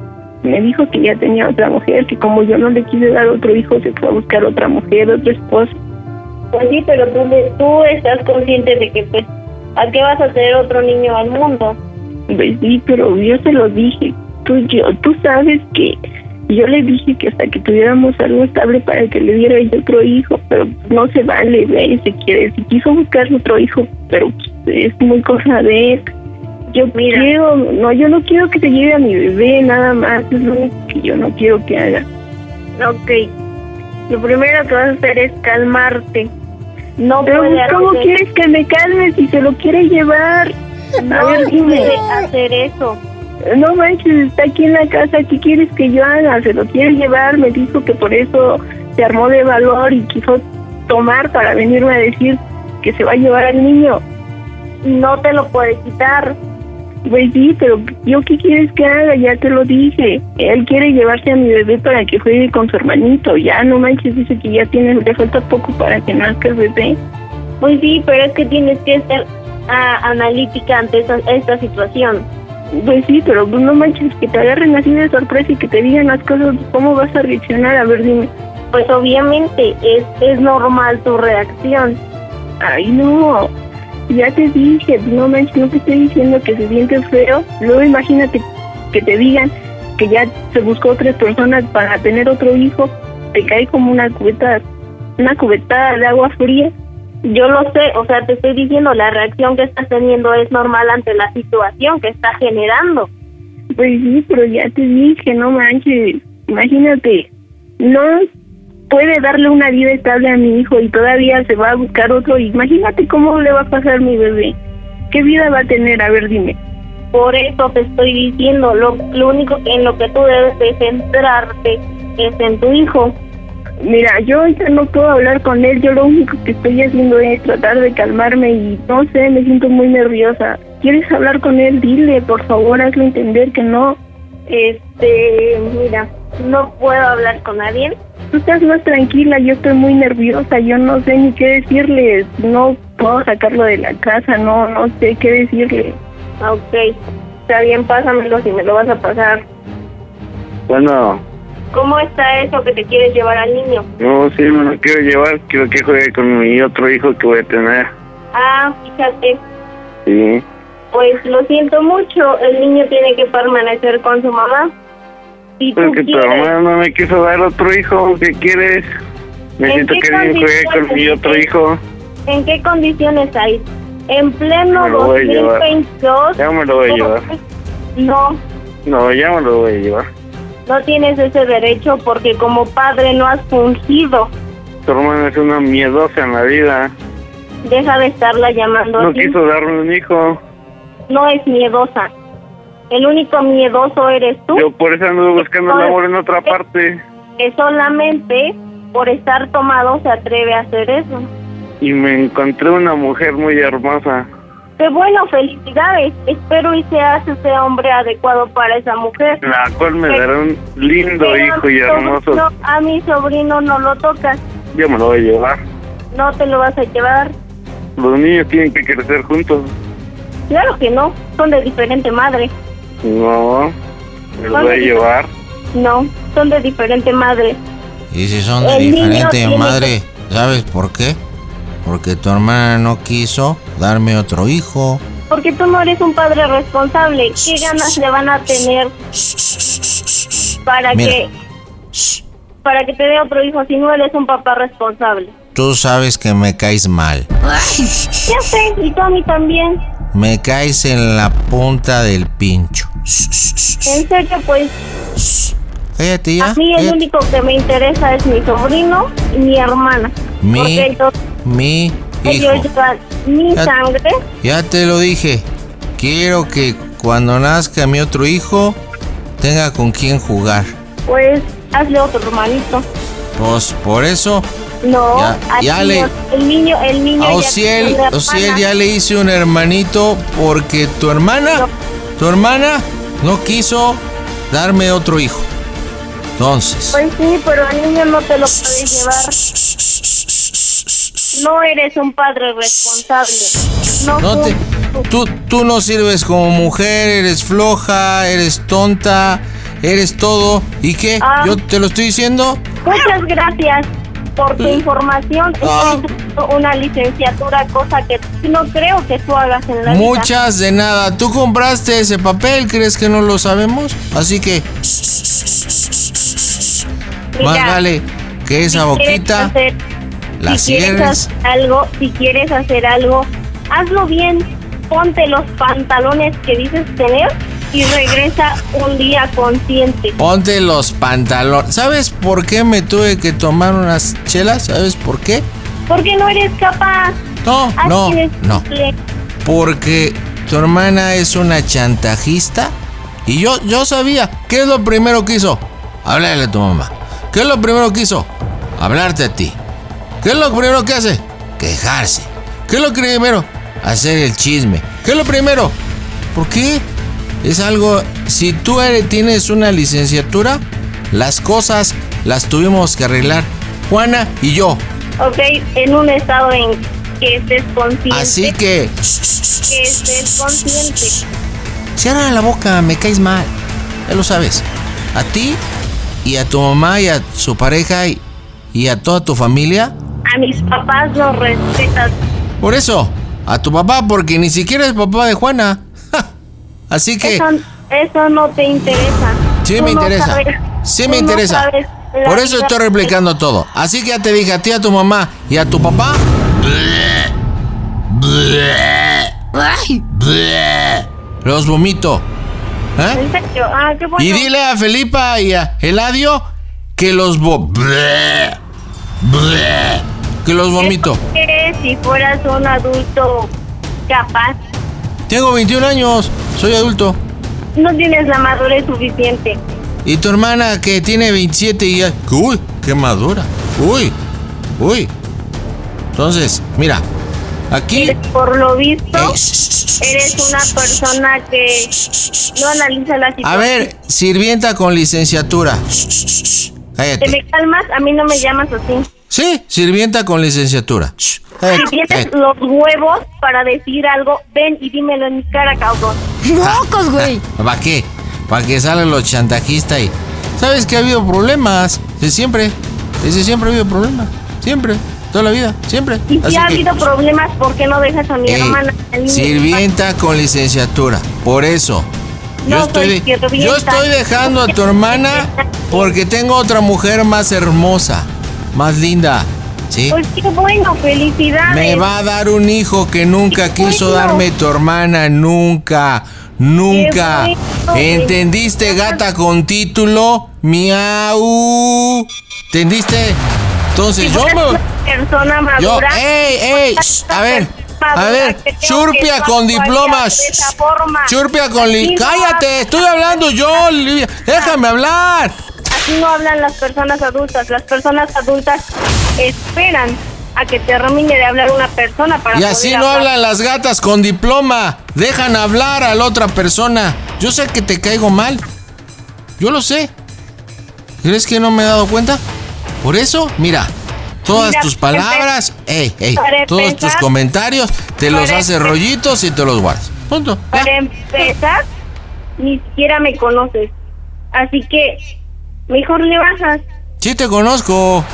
me dijo que ya tenía otra mujer, que como yo no le quise dar otro hijo, se fue a buscar otra mujer, otro esposo. Pues sí, pero tú, tú estás consciente de que, pues, ¿a qué vas a hacer otro niño al mundo? Pues sí, pero yo se lo dije. Tú, yo, tú sabes que yo le dije que hasta que tuviéramos algo estable para que le diera ella otro hijo, pero no se vale, ve, si quiere, si quiso buscar otro hijo, pero es muy cosa de él. Yo quiero, no, yo no quiero que te lleve a mi bebé, nada más, es lo único que yo no quiero que haga. Ok, lo primero que vas a hacer es calmarte. No Pero puede ¿cómo hacer- quieres que me calme si se lo quiere llevar? No a ver, dime. puede hacer eso. No manches, está aquí en la casa, ¿qué quieres que yo haga? Se lo quiere llevar, me dijo que por eso se armó de valor y quiso tomar para venirme a decir que se va a llevar al niño. No te lo puede quitar. Pues sí, pero yo qué quieres que haga, ya te lo dije. Él quiere llevarse a mi bebé para que juegue con su hermanito. Ya no manches, dice que ya tiene, le falta poco para que nazca el bebé. Pues sí, pero es que tienes que ser ah, analítica ante esa- esta situación. Pues sí, pero pues no manches, que te agarren así de sorpresa y que te digan las cosas, ¿cómo vas a reaccionar? A ver, dime. Pues obviamente es, es normal tu reacción. Ay, no. Ya te dije, no manches, no te estoy diciendo que se siente feo. Luego imagínate que te digan que ya se buscó otras personas para tener otro hijo. Te cae como una cubeta, una cubetada de agua fría. Yo lo sé, o sea, te estoy diciendo, la reacción que estás teniendo es normal ante la situación que está generando. Pues sí, pero ya te dije, no manches. Imagínate, no puede darle una vida estable a mi hijo y todavía se va a buscar otro. Imagínate cómo le va a pasar a mi bebé. ¿Qué vida va a tener? A ver, dime. Por eso te estoy diciendo, lo, lo único en lo que tú debes de centrarte es en tu hijo. Mira, yo ahorita no puedo hablar con él. Yo lo único que estoy haciendo es tratar de calmarme y no sé, me siento muy nerviosa. ¿Quieres hablar con él? Dile, por favor, hazle entender que no. Este, mira, no puedo hablar con nadie. Tú estás más tranquila, yo estoy muy nerviosa, yo no sé ni qué decirle, no puedo sacarlo de la casa, no, no sé qué decirle. Ok, está bien, pásamelo si me lo vas a pasar. Bueno, ¿Cómo está eso que te quieres llevar al niño? no, sí, me lo quiero llevar. Quiero que juegue con mi otro hijo que voy a tener. Ah, fíjate, Sí. pues lo siento mucho, el niño tiene que permanecer con su mamá. Si tú Porque tu mamá no me quiso dar otro hijo. ¿Qué quieres? ¿En Necesito que alguien juegue con mi otro hijo. ¿en qué condiciones hay? En pleno Me lo voy a llevar. 2022. Ya me lo voy a llevar. No, No, ya me lo voy a llevar. No tienes ese derecho porque como padre no has fungido. Tu hermana es una miedosa en la vida. Deja de estarla llamando No así. quiso darme un hijo. No es miedosa. El único miedoso eres tú. Yo por eso ando buscando el amor en otra parte. que solamente por estar tomado se atreve a hacer eso. Y me encontré una mujer muy hermosa. Qué bueno, felicidades. Espero y seas ese hombre adecuado para esa mujer. La cual me dará un lindo hijo y hermoso. sobrino- a mi sobrino no lo tocas. Yo me lo voy a llevar. No te lo vas a llevar. Los niños tienen que crecer juntos. Claro que no. Son de diferente madre. No, me lo voy a llevar. No, son de diferente madre. Y si son de El diferente tiene madre, ¿sabes por qué? Porque tu hermana no quiso darme otro hijo. Porque tú no eres un padre responsable. ¿Qué ganas le van a tener para Mira. que para que te dé otro hijo si no eres un papá responsable? Tú sabes que me caes mal. Ya sé, y tú a mí también. Me caes en la punta del pincho. En serio, pues Cállate ya. a mí el cállate. único que me interesa es mi sobrino y mi hermana. Mi, Porque mi hijo. mi Ya- sangre. Ya te lo dije. Quiero que cuando nazca mi otro hijo tenga con quién jugar. Pues hazle otro hermanito. Pues por eso No, Ya- ya le- no. el niño, el niño a ya Ociel, una Ociel ya le hice un hermanito porque tu hermana, tu hermana no quiso darme otro hijo. Entonces, Pues sí, pero el niño no te lo puedes llevar. No eres un padre responsable. No, no te, tú, tú no sirves como mujer, eres floja, eres tonta, eres todo. ¿Y qué? Ah. ¿Yo te lo estoy diciendo? Muchas gracias por tu información. Ah. Una licenciatura, cosa que no creo que tú hagas en la vida. Muchas de nada. Tú compraste ese papel, ¿crees que no lo sabemos? Así que más vale que esa boquita hacer- la si quieres hacer algo, si quieres hacer algo, hazlo bien. Ponte los pantalones que dices tener y regresa un día consciente. Ponte los pantalones. ¿Sabes por qué me tuve que tomar unas chelas? ¿Sabes por qué? Porque no eres capaz. No, Así no, no. Porque tu hermana es una chantajista y yo, yo sabía. ¿Qué es lo primero que hizo? Hablarle a tu mamá. ¿Qué es lo primero que hizo? Hablarte a ti. ¿Qué es lo primero que hace? Quejarse. ¿Qué es lo primero? Hacer el chisme. ¿Qué es lo primero? ¿Por qué? Es algo, si tú eres- tienes una licenciatura, las cosas las tuvimos que arreglar Juana y yo. Ok, en un estado en que estés consciente. Así que Que estés consciente. cierra la boca, me caes mal. Ya lo sabes. A ti y a tu mamá y a su pareja y, y a toda tu familia. A mis papás los respetas. Por eso, a tu papá, porque ni siquiera es papá de Juana. Ja. Así que Eso, eso no te interesa. sí Tú me no interesa. sabes- Sí tú me no interesa. sabes la Por eso estoy replicando todo. Así que ya te dije a ti, a tu mamá y a tu papá. Los vomito. ¿Eh? ¿En serio? Ah, qué bueno. Y dile a Felipa y a Eladio que los vo que los vomito. Que si fueras un adulto capaz, Tengo 21 años, soy adulto. no tienes la madurez suficiente. Y tu hermana que tiene 27 y ya... Uy, qué madura. Uy, uy. Entonces, mira, aquí... Por lo visto, eres una persona que no analiza la situación. A ver, sirvienta con licenciatura. ¿Te Cállate. me calmas? A mí no me llamas así. Sí, sirvienta con licenciatura. Si Cállate, tienes cállate. los huevos para decir algo, ven y dímelo en mi cara, cabrón. ¡Mocos, güey! ¿Para qué? Para que salen los chantajistas y... ¿Sabes que ha habido problemas? De siempre. Desde siempre ha habido problemas. Siempre. Toda la vida. Siempre. Y si Así ha que- habido problemas, ¿por qué no dejas a mi Ey, hermana? sirvienta con licenciatura. Por eso. Yo No estoy, soy de- sirvienta. yo estoy dejando a tu hermana porque tengo otra mujer más hermosa, más linda. ¿Sí? Pues qué bueno, felicidades. Me va a dar un hijo que nunca quiso bueno. darme tu hermana, nunca, nunca. Bueno. ¿Entendiste, gata con título? Miau. ¿Entendiste? Entonces yo persona Yo, madura. ey, ey, shh, a ver, a ver, churpia con diplomas. Churpia con Cállate, estoy hablando yo, Livia. Déjame hablar. No hablan las personas adultas. Las personas adultas esperan a que termine de hablar una persona para Y así poder no hablar. hablan las gatas con diploma. Dejan hablar a la otra persona. Yo sé que te caigo mal. Yo lo sé. ¿Crees que no me he dado cuenta? Por eso, mira, todas Mira, tus para palabras, ey, ey, todos tus comentarios, te los empe- rollitos y te los guardas. Punto. Para empezar, ni siquiera me conoces. Así que mejor le bajas. Sí te conozco.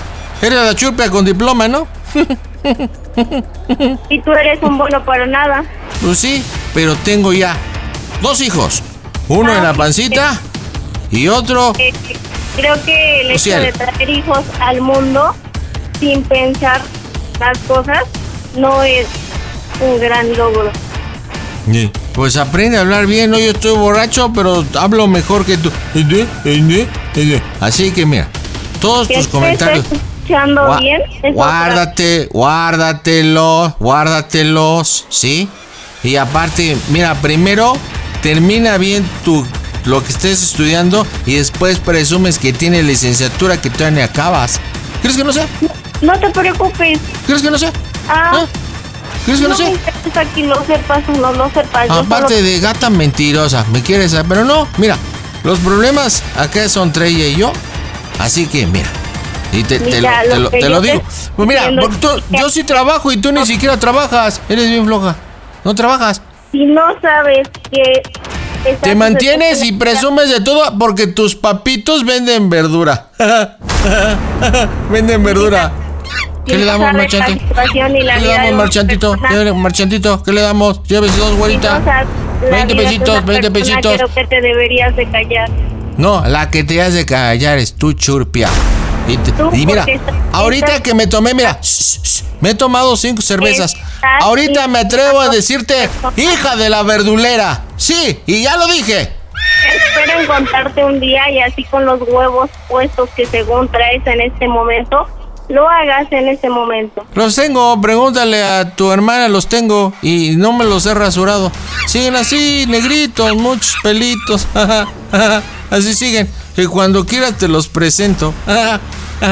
Eres la churpia con diploma, ¿no? Y tú eres un bueno para nada. Pues sí, pero tengo ya dos hijos. Uno en la pancita y otro... Eh, creo que el hecho de traer hijos al mundo sin pensar las cosas no es un gran logro. Pues aprende a hablar bien, ¿no? Yo estoy borracho, pero hablo mejor que tú. Así que mira, todos ¿Que tus comentarios... Gua- bien? Guárdate, guárdatelos, guárdatelos, ¿sí? Y aparte, mira, primero termina bien tu lo que estés estudiando y después presumes que tienes licenciatura que todavía ni acabas. ¿Crees que no sé? otra. No te preocupes. ¿Crees que no sé? Ah, ¿Crees que no, no sé? me que lo sepas no lo sepas. Aparte solo- de gata mentirosa, me quieres saber, pero no, mira, los problemas acá son entre ella y yo, así que mira. Y te, te Mira, lo, te lo te digo. Pues mira, diciendo porque tú- es que- yo sí trabajo y tú ni siquiera trabajas. Eres bien floja. No trabajas. Si no sabes que... Te mantienes y presumes de todo porque tus papitos venden verdura. venden verdura. ¿Qué le damos, marchante? ¿Qué le damos, marchantito? ¿Qué le- Marchantito, ¿qué le damos? Llévese dos, güerita. No sabes la 20 vida de pesitos, una 20 persona, pesitos. Creo que te deberías de callar. No, la que te hace callar es tu churpia. Y, te- Tú, y mira, ahorita que me tomé, mira, shh, shh, me he tomado cinco cervezas. Ahorita me atrevo a decirte, hija de la verdulera. Sí, y ya lo dije. Espero encontrarte un día y así con los huevos puestos que según traes en este momento, lo hagas en este momento. Los tengo, pregúntale a tu hermana, los tengo y no me los he rasurado. Siguen así, negritos, muchos pelitos. así siguen. Y cuando quieras te los presento.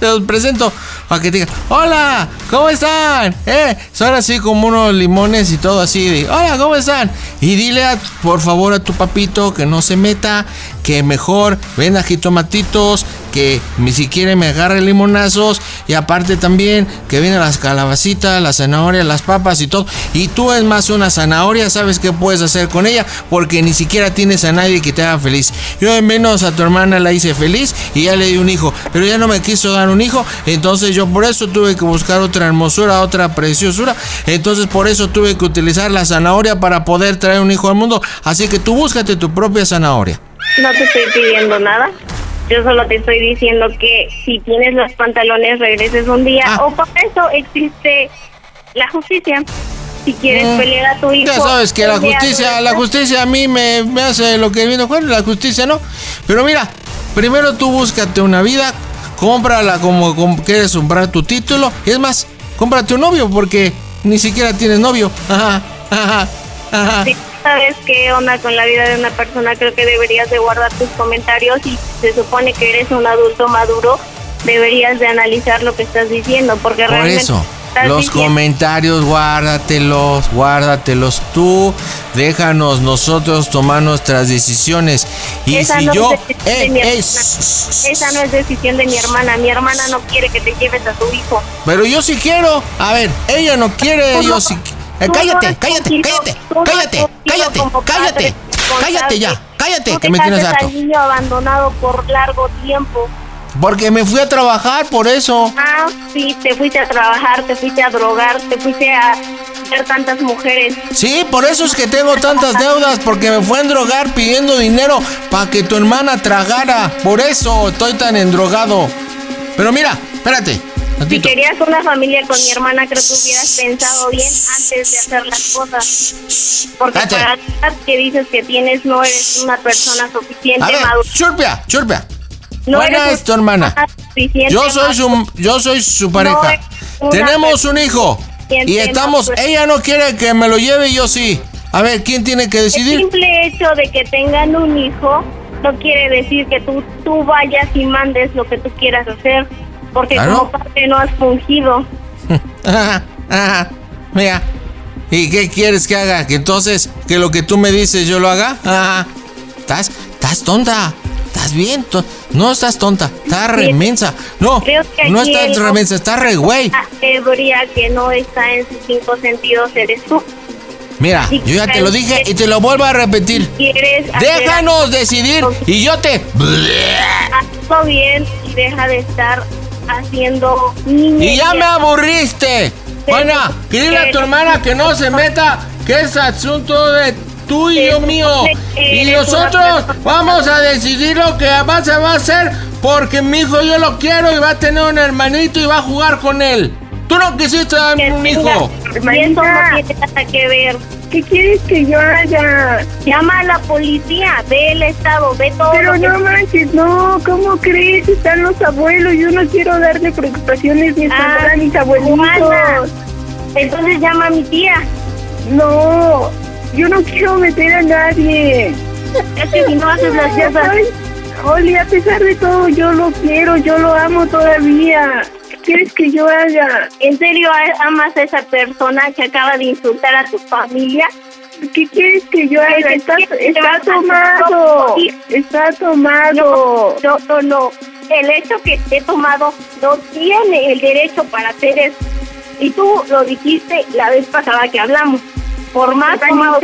te los presento para que te digan, hola, ¿cómo están? Eh, son así como unos limones y todo así. hola, ¿cómo están? Y dile a- por favor a tu papito que no se meta, que mejor venda jitomatitos, que ni siquiera me agarre limonazos y aparte también que vienen las calabacitas, las zanahorias, las papas y todo. Y tú es más una zanahoria, sabes qué puedes hacer con ella porque ni siquiera tienes a nadie que te haga feliz. Yo de menos a tu hermana la hice feliz y ya le di un hijo, pero ya no me quiso dar un hijo, entonces yo por eso tuve que buscar otra hermosura, otra preciosura. Entonces por eso tuve que utilizar la zanahoria para poder traer un hijo al mundo. Así que tú búscate tu propia zanahoria. No te estoy pidiendo nada. Yo solo te estoy diciendo que si tienes los pantalones regreses un día Ah. o para eso existe la justicia. Si quieres Mm. pelear a tu hijo. Ya sabes que la a justicia, la justicia a mí me, me hace lo que viene bueno, la justicia no. Pero mira, primero tú búscate una vida, cómprala como, como quieres comprar tu título. Y es más, cómprate un novio porque ni siquiera tienes novio. Ajá, ajá, ajá. Si sabes qué onda con la vida de una persona, creo que deberías de guardar tus comentarios y se supone que eres un adulto maduro, deberías de analizar lo que estás diciendo, porque Por realmente eso, estás los diciendo- comentarios, guárdatelos, guárdatelos tú. Déjanos nosotros tomar nuestras decisiones. Y Esa si no yo. es ¡Eh, mi eh, Esa no es decisión de mi hermana. Mi hermana no quiere que te lleves a tu hijo. Pero yo sí quiero. A ver, ella no quiere, Tú yo no- sí. Eh, no cállate, cállate, cállate, cállate, cállate, padre cállate, cállate ya, cállate, que me tienes harto. niño abandonado por largo tiempo. Porque me fui a trabajar por eso. Ah, sí, te fuiste a trabajar, te fuiste a drogar, te fuiste a ver tantas mujeres. Sí, por eso es que tengo tantas deudas, porque me fue a endrogar pidiendo dinero para que tu hermana tragara. Por eso estoy tan endrogado. Pero mira, espérate. Si querías una familia con mi hermana, creo que hubieras pensado bien antes de hacer las cosas. Porque Cállate. para la edad que dices que tienes, no eres una persona suficiente A ver, madura. churpia, churpia. No Buena es tu hermana. Yo soy su, yo soy su pareja. Tenemos un hijo. Y estamos, ella no quiere que me lo lleve y yo sí. A ver, ¿quién tiene que El decidir? simple hecho de que tengan un hijo no quiere decir que tú, tú vayas y mandes lo que tú quieras hacer. Porque Claro. como padre no has fungido. Ajá, ajá. Mira. ¿Y qué quieres que haga? ¿Que entonces que lo que tú me dices yo lo haga? Ajá. Estás, estás tonta. Estás bien. no estás tonta. Estás remensa. No, no estás remensa. Estás re güey. La que no está en sus cinco sentidos eres tú. Mira, yo ya te lo dije y te lo vuelvo a repetir. Quieres hacer Déjanos decidir y yo te... todo bien y deja de estar haciendo. Y ya me aburriste. Juana, dile a tu hermana que no se meta, que es asunto de tuyo mío. Y nosotros vamos a decidir lo que va, se va a hacer porque mi hijo yo lo quiero y va a tener un hermanito y va a jugar con él. Tú no quisiste darme un hijo. Y eso no tiene nada que ver. ¿Qué quieres que yo haga? Llama a la policía, ve el estado, ve todo. Pero que- no manches, no, ¿cómo crees? Están los abuelos, yo no quiero darle preocupaciones ni Ah, a mis abuelitos. Juana, Entonces llama a mi tía. No, yo no quiero meter a nadie. Es que si no haces las cosas. Oli, a pesar de todo, yo lo quiero, yo lo amo todavía. ¿Qué quieres que yo haga? ¿En serio amas a esa persona que acaba de insultar a tu familia? ¿Qué quieres que yo haga? Que Está, tomado. Está tomado. No, no, no. El hecho que esté tomado no tiene el derecho para hacer eso. Y tú lo dijiste la vez pasada que hablamos. Por más esté una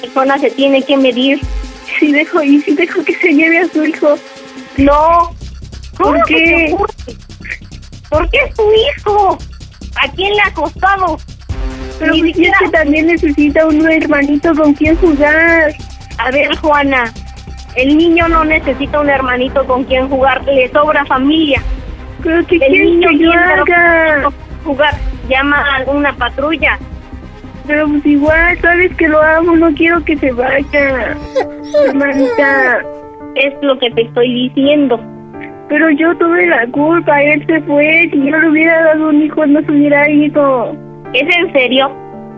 persona se tiene que medir. Si dejo, y si dejo que se lleve a su hijo. No. ¿Por ¿Cómo qué? es tu hijo? ¿A quién le ha costado? Pero Ni pues, es siquiera- que también necesita un hermanito con quien jugar. A ver, Juana, el niño no necesita un hermanito con quien jugar, le sobra familia. Pero ¿qué El niño que yo tiene haga? jugar, llama a una patrulla. Pero pues igual, sabes que lo amo, no quiero que se vaya. Hermanita. Es lo que te estoy diciendo. Pero yo tuve la culpa, él se fue. Si yo le hubiera dado un hijo, no se hubiera ido. ¿Es en serio?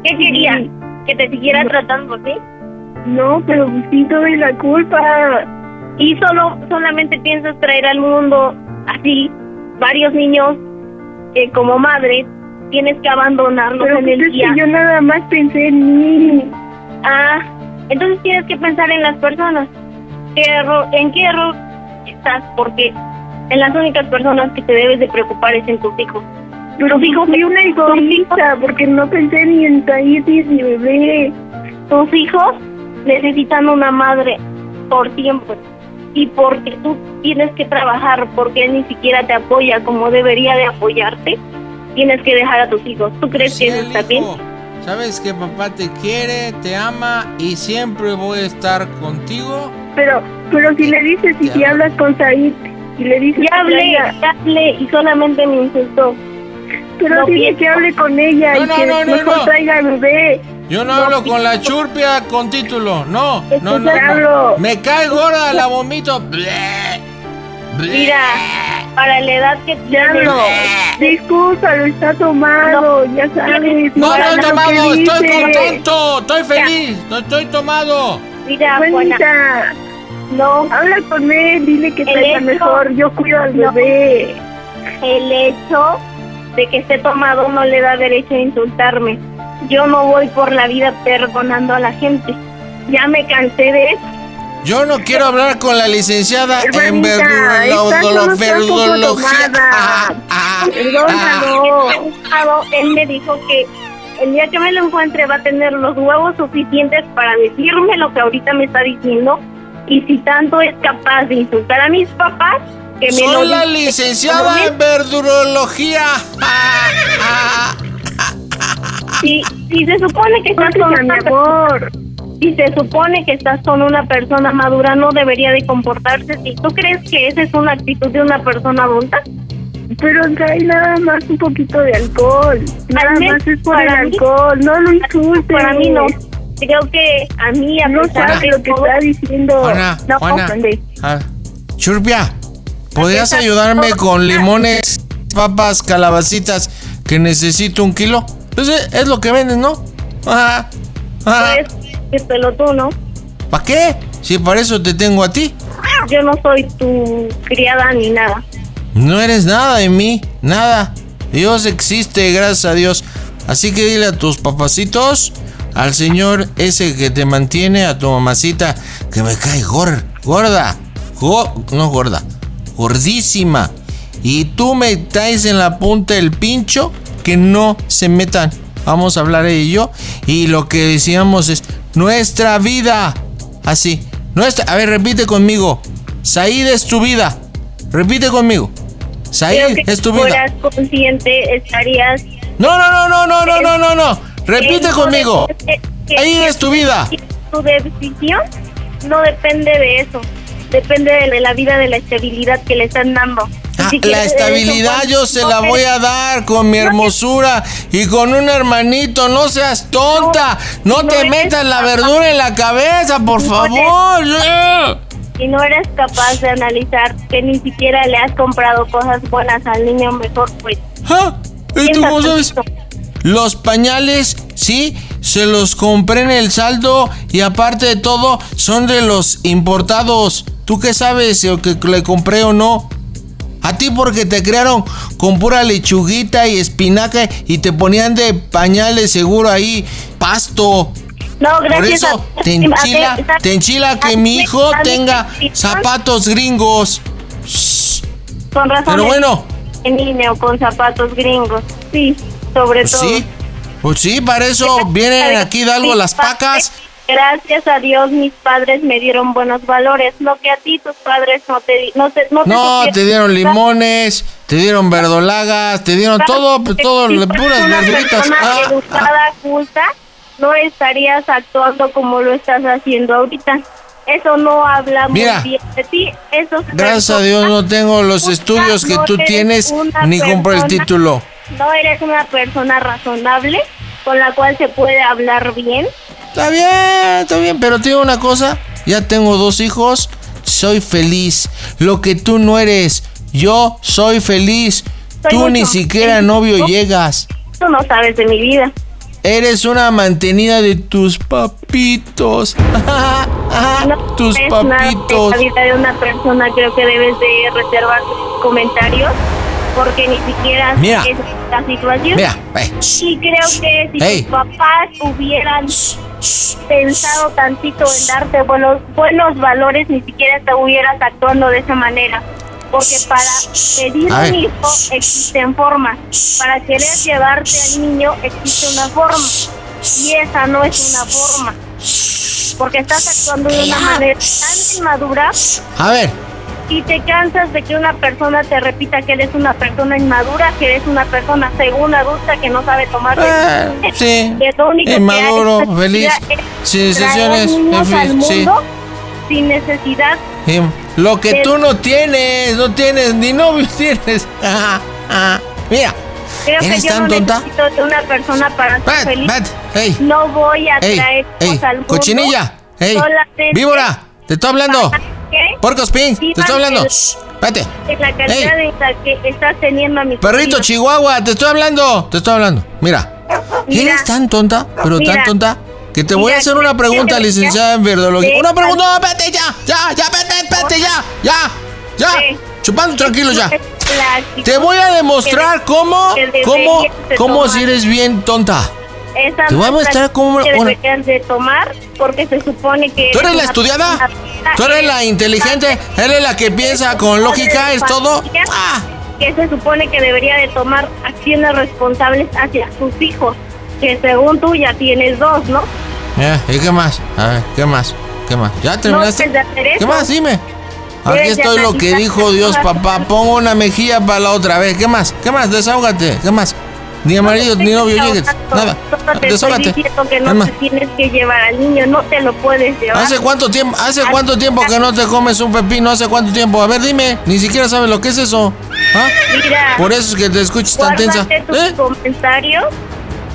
¿Qué quería? ¿Que te siguiera tratando así? No, pero pues sí tuve la culpa. Y solo solamente piensas traer al mundo así varios niños que como madre tienes que abandonarlos Pero en pues el es día. que yo nada más pensé en mí. Ah, entonces tienes que pensar en las personas. ¿Qué error, ¿En qué error estás? Porque en las únicas personas que te debes de preocupar es en tus hijos. Pero Tus hijos, fui una egoísta porque no pensé ni en Taís ni en mi bebé. tus hijos necesitan una madre por siempre. Y porque tú tienes que trabajar, porque él ni siquiera te apoya como debería de apoyarte, tienes que dejar a tus hijos. ¿Tú crees que eso está bien? Sabes que papá te quiere, te ama y siempre voy a estar contigo. Pero, pero si le dices y si hablas con Said y le dices Ya hablé, ya hablé y solamente me insultó. pero No dile que hable con ella No, y no, que no, no, mejor no. traiga bebé. Yo no, hablo con la churpia con título. No, no, no. te no. hablo. Me cae gorda, la vomito. Mira, para la edad que Ya tienes, no, discúlpalo, está tomado, ya sabes. No, no lo que tomado, estoy contento, estoy feliz, no estoy tomado. mira, Juanita, no, habla con él, dile que hecho- mejor, yo cuido al No. bebé. el hecho de que esté tomado no le da derecho a insultarme. Yo no voy por la vida perdonando a la gente. Ya me cansé de eso. Yo no quiero hablar con la licenciada en Hermanita, verdurología. tomada. Ah, ah, Perdónalo. Él me dijo que el día que me lo encuentre va a tener los huevos suficientes para decirme lo que ahorita me está diciendo. Y si tanto es capaz de insultar a mis papás, que me lo Soy la diga. licenciada en verdurología. Ah, ah. Si, si se supone que estás con mi amor. Si se supone que estás con una persona madura, no debería de comportarse así. ¿Tú crees que esa es una actitud de una persona adulta? Pero trae nada más un poquito de alcohol. Nada Al menos más es por el para mí- alcohol. No lo insultes. Para mí no. Creo que a mí, a No pesar de lo que está diciendo. Juana, no, Juana. Ah, Churpia, ¿podrías ayudarme con limones, papas, calabacitas que necesito un kilo? Pues es, es lo que venden, ¿no? Ah, ah. Pues, díselo tú, ¿no? ¿Para qué? Si para eso te tengo a ti. Yo no soy tu criada ni nada. No eres nada de mí, nada. Dios existe, gracias a Dios. Así que dile a tus papacitos, al señor ese que te mantiene, a tu mamacita, que me cae gor- gorda. Go- no gorda, gordísima. Y tú me traes en la punta del pincho que no se metan. Vamos a hablar ella y yo. Y lo que decíamos es nuestra vida. Así. Nuestra. A ver, repite conmigo. Said es tu vida. repite conmigo. Said es tu vida. consciente, estarías... No, no, no, no, no, no, no, no, no. Repite conmigo. que es tu vida. Tu decisión no depende de eso. Depende de la vida, de la estabilidad que le están dando. Ah, Si la de estabilidad eso, yo se no la voy a dar con mi hermosura y con un hermanito. No seas tonta. No te metas la verdura en la cabeza, por favor. Ya. Y no eres capaz de analizar que ni siquiera le has comprado cosas buenas al niño, mejor pues. ¿Ah? ¿Y tú cómo sabes? Los pañales, sí, se los compré en el saldo y aparte de todo, son de los importados. ¿Tú qué sabes si o que le compré o no? A ti porque te crearon con pura lechuguita y espinaca y te ponían de pañales seguro ahí, pasto. No, Por gracias eso a- te enchila, a- te enchila que mi hijo tenga zapatos gringos. Con razón. Pero es bueno. En niño con zapatos gringos. Sí, sobre Pues todo. sí, pues sí, para eso vienen aquí de algo las pacas. Gracias a Dios mis padres me dieron buenos valores, lo que a ti tus padres no te no te no te No, supieron te dieron limones, te dieron verdolagas, te dieron todo, todo, Si puras una verduritas. persona Ah, educada, culta, no estarías actuando como lo estás haciendo ahorita. Eso no habla Mira. muy bien de ti. Eso gracias a Dios no tengo los estudios que no tú tienes, ni compré el persona- título. No eres una persona razonable con la cual se puede hablar bien. Está bien, está bien, pero te digo una cosa, ya tengo dos hijos, soy feliz. Lo que tú no eres, yo soy feliz. Soy Tú ni siquiera feliz. novio llegas. Tú no sabes de mi vida. Eres una mantenida de tus papitos. tus es nada papitos. de la vida de una persona creo que debes de reservar tus comentarios porque ni siquiera Mira. es la situación. Mira, eh, Y creo que si Ey. tus papás hubieran pensado tantito en darte buenos, buenos valores, ni siquiera te hubieras actuando de esa manera. Porque para pedir un hijo existen formas. Para querer llevarte al niño existe una forma. Y esa no es una forma. Porque estás actuando de una manera tan inmadura A ver, y te cansas de que una persona te repita que eres una persona inmadura, que eres una persona según adulta que no sabe tomar decisiones. sí. Que lo único Inmaduro, feliz, sin fin, sí. sin necesidad. lo que de- tú no tienes, no tienes, ni novio tienes. Ah, ah. Mira, Creo que ¿eres yo tan no tonta? necesito de una persona para ser feliz. No voy a traer ey, cosas al mundo. cochinilla, víbora, te estoy hablando. ¿Qué? Porcos Pink, te estoy hablando. el- Shh, Espérate. En la calidad en la que estás teniendo a mi Perrito Chihuahua, te estoy hablando, te estoy hablando. Mira, eres tan tonta, pero tan tonta, que te voy a hacer una pregunta, licenciada en verdología. Una pregunta, no, espérate ya, ya, ya, espérate, espérate ya, ya, ya. Chupando tranquilo ya. Te voy a demostrar cómo, cómo, cómo si eres bien tonta. Esa Te voy a no mostrar cómo- deberías de tomar porque se supone que ¿Tú eres la estudiada? ¿Tú eres la inteligente? ¿Eres la que piensa con lógica? ¿Es todo? Ah. que se supone que debería de tomar acciones responsables hacia sus hijos que según tú ya tienes dos no Eh, ¿Y qué más? A ver, ¿qué más? ¿Qué más? ¿Ya terminaste? hacer eso. ¿Qué más? Dime. Aquí estoy lo que dijo Dios, papá. Pongo una mejilla para la otra vez. ¿Qué más? ¿Qué más? Desahógate. ¿Qué más? Ni amarillo, ni novio llegues. Nada. Solo te estoy Desahógate. diciendo que ¿Qué no más? te tienes que llevar al niño no te lo puedes llevar ¿Hace cuánto tiempo? ¿Hace cuánto tiempo que no te comes un pepino? ¿Hace cuánto tiempo? A ver, dime. Ni siquiera sabes lo que es eso. ¿Ah? Mira, Por eso es que te escuchas tan tensa. tus ¿Eh? comentarios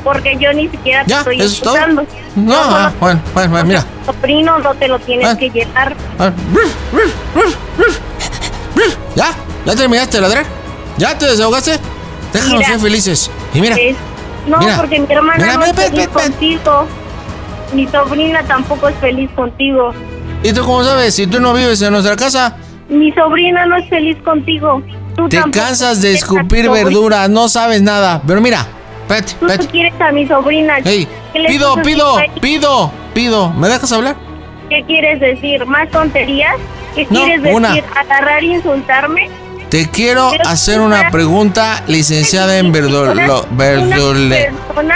porque yo ni siquiera te ¿Ya? estoy ¿Eso es todo? escuchando. No, ah, bueno, bueno, bueno, mira. sobrino no te lo tienes Ah. que llevar. A ver. ¿Ya? ¿Ya terminaste de ladrar? ¿Ya te desahogaste? Déjanos Mira. ser felices. Y mira. Es- no, mira. porque mi hermana Mira, no es feliz contigo. Mi sobrina tampoco es feliz contigo. ¿Y tú cómo sabes? Si tú no vives en nuestra casa, Mi sobrina no es feliz contigo. Tú te cansas de escupir verduras, no sabes nada. Pero mira, espérate, Tú quieres a mi sobrina. Ey, ¿Qué le pido, pido, pido, pido. ¿Me dejas hablar? ¿Qué quieres decir? ¿Más tonterías? ¿Qué No, quieres decir? una. ¿Agarrar y insultarme? Te quiero hacer una- pregunta, licenciada en verdolo, Una verdología. persona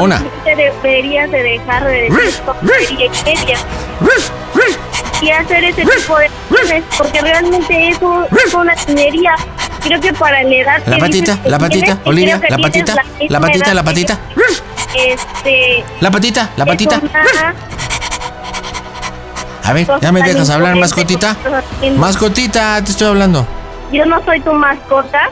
Una. consciente deberías de dejar de decir y hacer ese tipo de cosas, porque realmente eso es una tinería. Creo que para la edad La patita, la patita, Olivia, que la patita, la patita, la patita. yo, Este. La patita, la patita. A ver, ¿ya me dejas hablar, mascotita? Mascotita, te estoy hablando. Yo no soy tu mascota.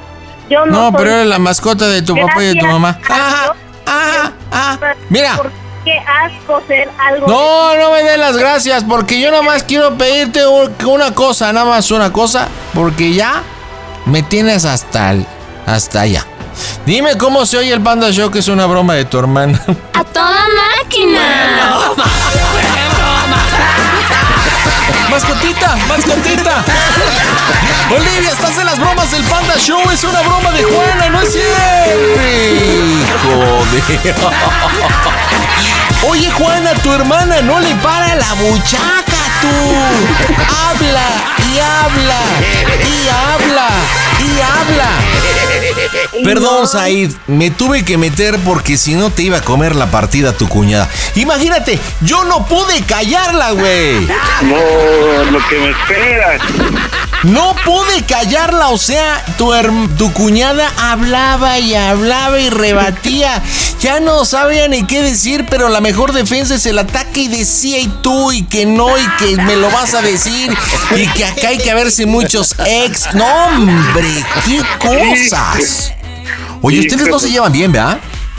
Yo no, No, soy pero eres la mascota de tu papá y de tu mamá. a Ah, Dios. mira. ¿Por qué asco ser algo? No, no me des las gracias, porque yo nada más quiero pedirte un- una cosa, nada más una cosa, porque ya me tienes hasta el, hasta allá. Dime cómo se oye el Panda Show, que es una broma de tu hermana. ¡A toda máquina! ¡Mascotita! ¡Mascotita! Olivia, estás en las bromas del Panda Show. Es una broma de Juana, no es cierto. Joder. Oye, Juana, tu hermana no le para la buchaca, tú. Habla y habla y habla y habla. Perdón, Said, me tuve que meter porque si no te iba a comer la partida tu cuñada. Imagínate, yo no pude callarla, güey. No, lo que me esperas. No pude callarla, o sea, tu, cuñada hablaba y hablaba y rebatía. Ya no sabía ni qué decir, pero la mejor defensa es el ataque y decía y tú y que no y que me lo vas a decir y que acá hay que verse muchos ex. No, hombre, qué cosas. Oye, ustedes no se llevan bien, ¿verdad?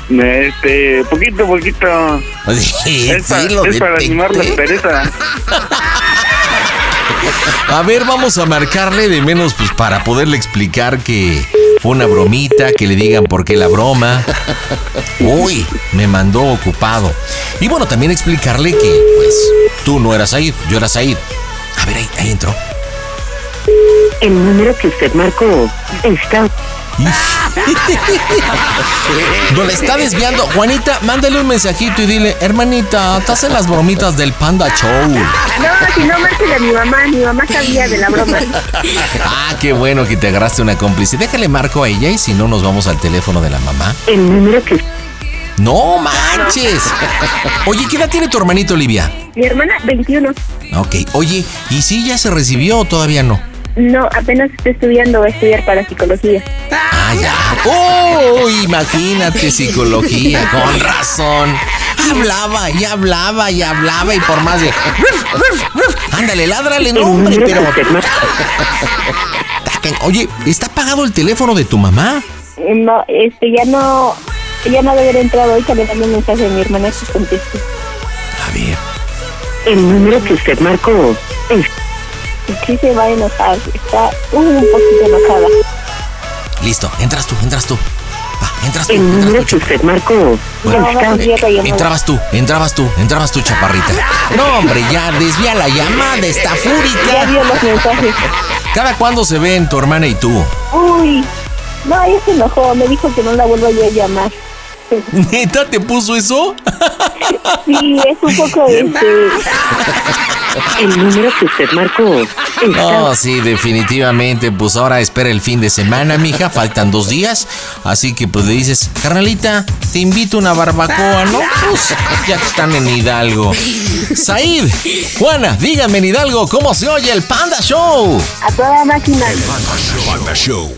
Este, poquito, poquito. Es pa- sí, lo es para animar la pereza. A ver, vamos a marcarle de menos pues para poderle explicar que fue una bromita, que le digan por qué la broma. Uy, me mandó ocupado. Y bueno, también explicarle que pues tú no eras Said, yo era Said. A ver, ahí, ahí entró. El número que usted marcó está... Le está desviando. Juanita, mándale un mensajito y dile, hermanita, estás en las bromitas del Panda Show. No, si no, márquele a mi mamá. Mi mamá sabía de la broma. Ah, qué bueno que te agarraste una cómplice. Déjale marco a ella y si no nos vamos al teléfono de la mamá. El número que... No manches. Oye, ¿qué edad tiene tu hermanito Olivia? Mi hermana, 21. Ok, oye, ¿y si ya se recibió o todavía no? No, apenas está estudiando, va a estudiar para psicología. Ah, ya. ¡Oh! Imagínate, psicología, con razón. Hablaba y hablaba y hablaba y por más de. Ándale, ládrale, no, hombre, pero. Oye, ¿está apagado el teléfono de tu mamá? No, este, ya no, ya no debe haber entrado. Ahorita le mando un mensaje a mi hermana que conteste. A ver. El número que usted marcó es... Sí se va a enojar, está un poquito enojada. Listo, entras tú, entras tú. Va, entras tú. El entras número tú, que usted marcó Bueno, está... eh, entrabas tú, entrabas tú, entrabas tú, chaparrita. No, hombre, ya desvía la llamada, está fúrica. Ya vio los mensajes. ¿Cada cuándo se ven tu hermana y tú? Uy, no, ella se enojó, me dijo que no la vuelva yo a llamar. ¿Neta te puso eso? Sí, es un poco este. El número que usted marcó No, sí, definitivamente. Pues ahora espera el fin de semana, mija. Faltan dos días. Así que pues le dices, carnalita, te invito a una barbacoa, ¿no? Pues ya que están en Hidalgo. Said, Juana, díganme en Hidalgo cómo se oye el Panda Show. A toda máquina. Panda Show.